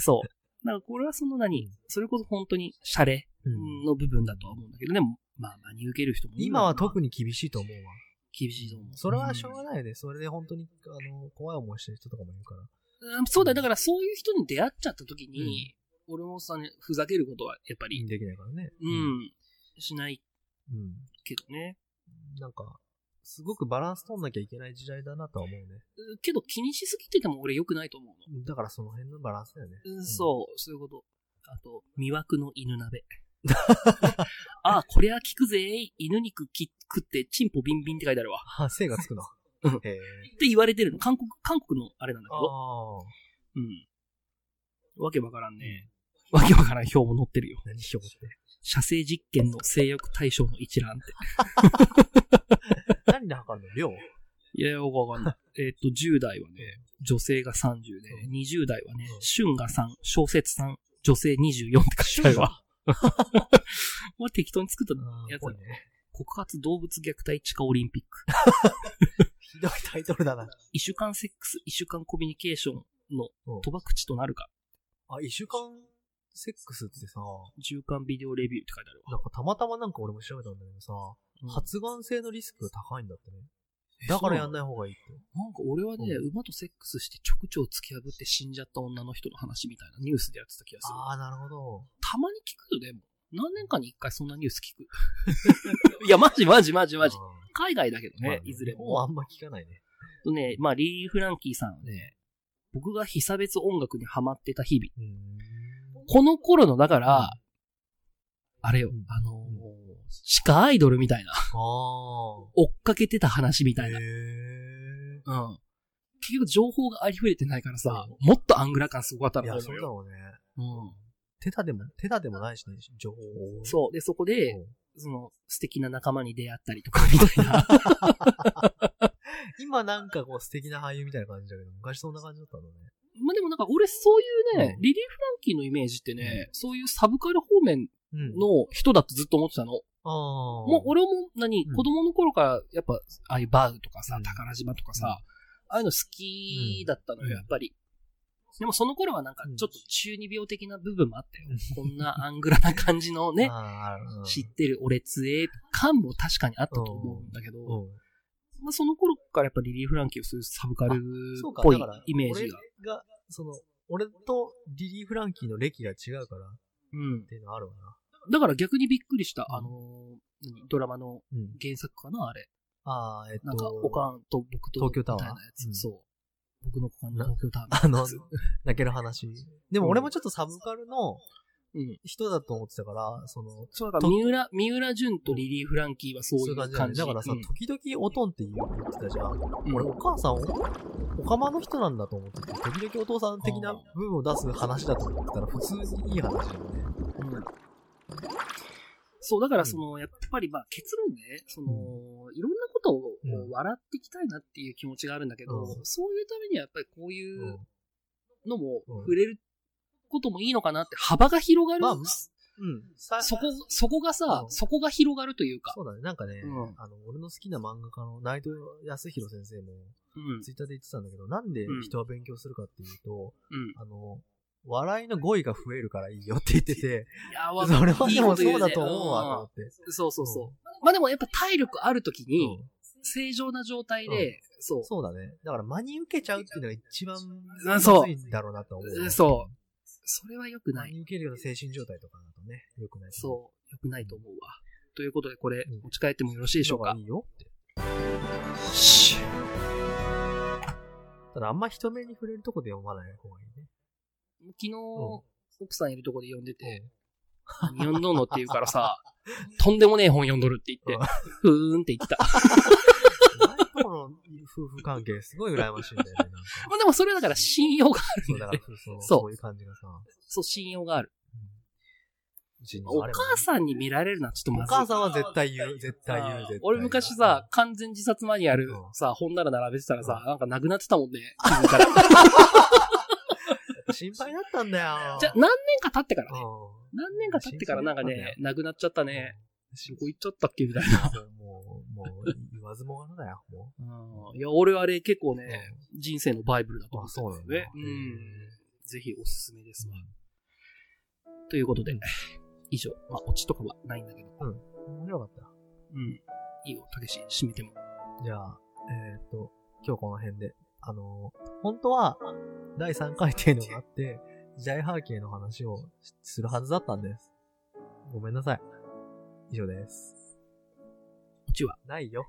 Speaker 1: そう。なんかこれはその何、それこそ本当にシャレ
Speaker 2: うん
Speaker 1: の部分だとは思うんだけど、でも、まあ真に受ける人もいる
Speaker 2: 今は特
Speaker 1: に
Speaker 2: に厳しいと思うわ。
Speaker 1: 厳しいと思う。
Speaker 2: それはしょうがないよね。それで本当に、あの、怖い思いしてる人とかもいるから。
Speaker 1: うんそうだよ、だからそういう人に出会っちゃった時に、俺もさ、ね、ふざけることはやっぱり、
Speaker 2: できないからね。
Speaker 1: うん、しない
Speaker 2: うん。
Speaker 1: けどね。
Speaker 2: なんか、すごくバランス取んなきゃいけない時代だなとは思うね。
Speaker 1: けど気にしすぎてても俺良くないと思うの。
Speaker 2: だからその辺のバランスだよね。
Speaker 1: うん、そう、そういうこと。あと、魅惑の犬鍋。あ あ、これは効くぜ犬肉き食ってチンポビンビンって書いてあるわ。
Speaker 2: あ、精がつくな
Speaker 1: うん。って言われてるの。韓国、韓国のあれなんだけど。うん。わけわからんね。わけわからん表も載ってるよ。
Speaker 2: 何しようって。
Speaker 1: 射精実験の性欲対象の一覧って。
Speaker 2: 何で測るの？量？
Speaker 1: いや、よくわかんない。えっと、10代はね、女性が30で、20代はね
Speaker 2: う、ん
Speaker 1: 春が3、小説3、女性24って書いてあるわ。これ適当に作ったやつ
Speaker 2: ね。
Speaker 1: 告発動物虐待地下オリンピック。
Speaker 2: ひどいタイトルだな。
Speaker 1: 一週間セックス、一週間コミュニケーションの
Speaker 2: うん
Speaker 1: 賭博地となるか。
Speaker 2: あ、一週間セックスってさ、
Speaker 1: 週間ビデオレビューって書いてあるわ。
Speaker 2: なんかたまたまなんか俺も調べたんだけどさ、
Speaker 1: うん
Speaker 2: 発がん性のリスクが高いんだってね。だからやんない方がいいって。
Speaker 1: なんか俺はね、
Speaker 2: う
Speaker 1: 馬とセックスして直腸突き破って死んじゃった女の人の話みたいなニュースでやってた気がする。
Speaker 2: ああ、なるほど。
Speaker 1: たまに聞くよ、でも。何年かに一回そんなニュース聞く？いや、マジマジマジマジ。海外だけど
Speaker 2: まあ
Speaker 1: ね、いずれも。
Speaker 2: もうあんま聞かないね。
Speaker 1: とね、まあ、リリー・フランキーさんはね、僕が被差別音楽にハマってた日々。この頃の、だから、あれよ
Speaker 2: うん、
Speaker 1: あのー地下アイドルみたいな。
Speaker 2: ああ。
Speaker 1: 追っかけてた話みたいな。うん。結局情報がありふれてないからさ、もっとアングラ感すごかった
Speaker 2: いや、
Speaker 1: のよ
Speaker 2: そうだろうね。
Speaker 1: うん。
Speaker 2: 手だでも、手だでもないしね、情報を。
Speaker 1: そう。で、そこで、
Speaker 2: うん
Speaker 1: その、素敵な仲間に出会ったりとか、みたいな。
Speaker 2: 今なんかこう素敵な俳優みたいな感じだけど、昔そんな感じだったのね。
Speaker 1: まあでもなんか俺そういうね、
Speaker 2: うん
Speaker 1: リリー・フランキーのイメージってね、そういうサブカル方面
Speaker 2: うん。
Speaker 1: の人だとずっと思ってたの。もう俺も何、
Speaker 2: うん
Speaker 1: 子供の頃からやっぱ、ああいうバウとかさ、
Speaker 2: うん
Speaker 1: 宝島とか
Speaker 2: うん
Speaker 1: さ、ああいうの好きだったのよ、
Speaker 2: うん
Speaker 1: やっぱり。でもその頃はなんか
Speaker 2: うん
Speaker 1: ちょっと中二病的な部分もあったよ。こんなアングラな感じのね、知ってる俺強え感も確かにあったと思うんだけど、
Speaker 2: うん。
Speaker 1: まあその頃からやっぱリリー・フランキーをそういうサブカルっぽいイメージが。
Speaker 2: 俺が、その、俺とリリー・フランキーの歴が違うからっ
Speaker 1: うん。
Speaker 2: ていうのはあるわな。
Speaker 1: だから逆にびっくりした。
Speaker 2: うん
Speaker 1: あのー、何？ドラマの
Speaker 2: うん。
Speaker 1: 原作かなあれ。
Speaker 2: ああ、えっと、
Speaker 1: なんか、おかんと僕と、
Speaker 2: 東京タワー
Speaker 1: みたいなやつ。
Speaker 2: うん
Speaker 1: そう。僕の股間の東京タワーみ
Speaker 2: あの泣ける話。でも俺もちょっとサブカルの
Speaker 1: うん。
Speaker 2: 人だと思ってたから、その、
Speaker 1: そう、だから、三浦、三浦淳とリリー・フランキーはそういう
Speaker 2: 感じ。
Speaker 1: 感じ。
Speaker 2: だからさ、
Speaker 1: うん
Speaker 2: 時々おとんって言ってたじゃん。
Speaker 1: うん
Speaker 2: 俺、お母さん、おおかまの人なんだと思ってて、時々お父さん的な部分を出す話だと思ってたら、普通にいい話だよね。
Speaker 1: うんそう、だからその、やっぱりまあ結論ね、その、いろんなことを
Speaker 2: うん
Speaker 1: 笑っていきたいなっていう気持ちがあるんだけど、
Speaker 2: うん
Speaker 1: そういうためにはやっぱりこういう
Speaker 2: うん
Speaker 1: のも
Speaker 2: うん
Speaker 1: 触れることもいいのかなって幅が広がる。
Speaker 2: まあうん。さ
Speaker 1: そこ、そこがさ
Speaker 2: う、ん
Speaker 1: そこが広がるというか。
Speaker 2: そうだね。なんかね、
Speaker 1: うん
Speaker 2: あの、俺の好きな漫画家の内藤康弘先生も、
Speaker 1: うん。
Speaker 2: ツイッターで言ってたんだけど、なんで人は勉強するかっていうと、
Speaker 1: うん。
Speaker 2: あの、笑いの語彙が増えるからいいよって言ってて、
Speaker 1: いや、わ
Speaker 2: それはでもそううだと思うわと思って。
Speaker 1: うんそうそうそう。まあでもやっぱ体力あるとき
Speaker 2: うん
Speaker 1: に、正常な状態で、そう。
Speaker 2: そうだね。だから真に受けちゃうっていうのが一番
Speaker 1: うんそう
Speaker 2: いんだろうなと思う。
Speaker 1: そう。それは良くない。
Speaker 2: 真に受けるような精神状態とかだとね、良くない。
Speaker 1: そう。良くないと思うわ。ということで、これ
Speaker 2: うん、
Speaker 1: 持ち帰ってもよろしいでしょうか？
Speaker 2: いいよって。
Speaker 1: し
Speaker 2: ただあんま人目に触れるとこで読まない方がいいね。
Speaker 1: 昨日、奥さんいるとこで読んでて、
Speaker 2: うん
Speaker 1: 読んどんのって言うからさ、とんでもねえ本読んどるって言って、ふーんって言った。
Speaker 2: この夫婦関係すごい羨ましいんだよね。なんか
Speaker 1: まあでもそれはだから信用がある
Speaker 2: そうだ
Speaker 1: よね。
Speaker 2: そう
Speaker 1: そう
Speaker 2: そういう感じがさ。
Speaker 1: そう、信用がある。
Speaker 2: うちに
Speaker 1: お
Speaker 2: もあればね
Speaker 1: 母さんに見られるのはちょっとま
Speaker 2: お
Speaker 1: ずい。
Speaker 2: 母さんは絶対言う、絶対言う、絶対言う。
Speaker 1: 俺昔さ、完全自殺マニュアル
Speaker 2: うん
Speaker 1: さ、本なら並べてたらさ
Speaker 2: う、
Speaker 1: なんかなくなってたもんね。気づいたら。
Speaker 2: 心配だったんだよ。
Speaker 1: じゃ、何年か経ってからね。
Speaker 2: うん
Speaker 1: 何年か経ってからなんかね、なくなっちゃったね。どこ行っちゃったっけみたい
Speaker 2: もう、もう、もう、言わずもがなだよ、も
Speaker 1: な。うんいや、俺あれ結構
Speaker 2: う。
Speaker 1: ね、人生のバイブルだと
Speaker 2: あ、
Speaker 1: 思
Speaker 2: うなんだ。
Speaker 1: ね。うん。ぜひおすすめですわ。ということで、以上。まあ、オチとかはないんだけど。
Speaker 2: 面白かった。
Speaker 1: うん。いいよ、たけし、締めても。
Speaker 2: じゃあ、えーっと、今日この辺で。あの、本当は、第3回っていうのがあって、時代背景の話をするはずだったんです。ごめんなさい。以上です。
Speaker 1: こっちは
Speaker 2: ないよ。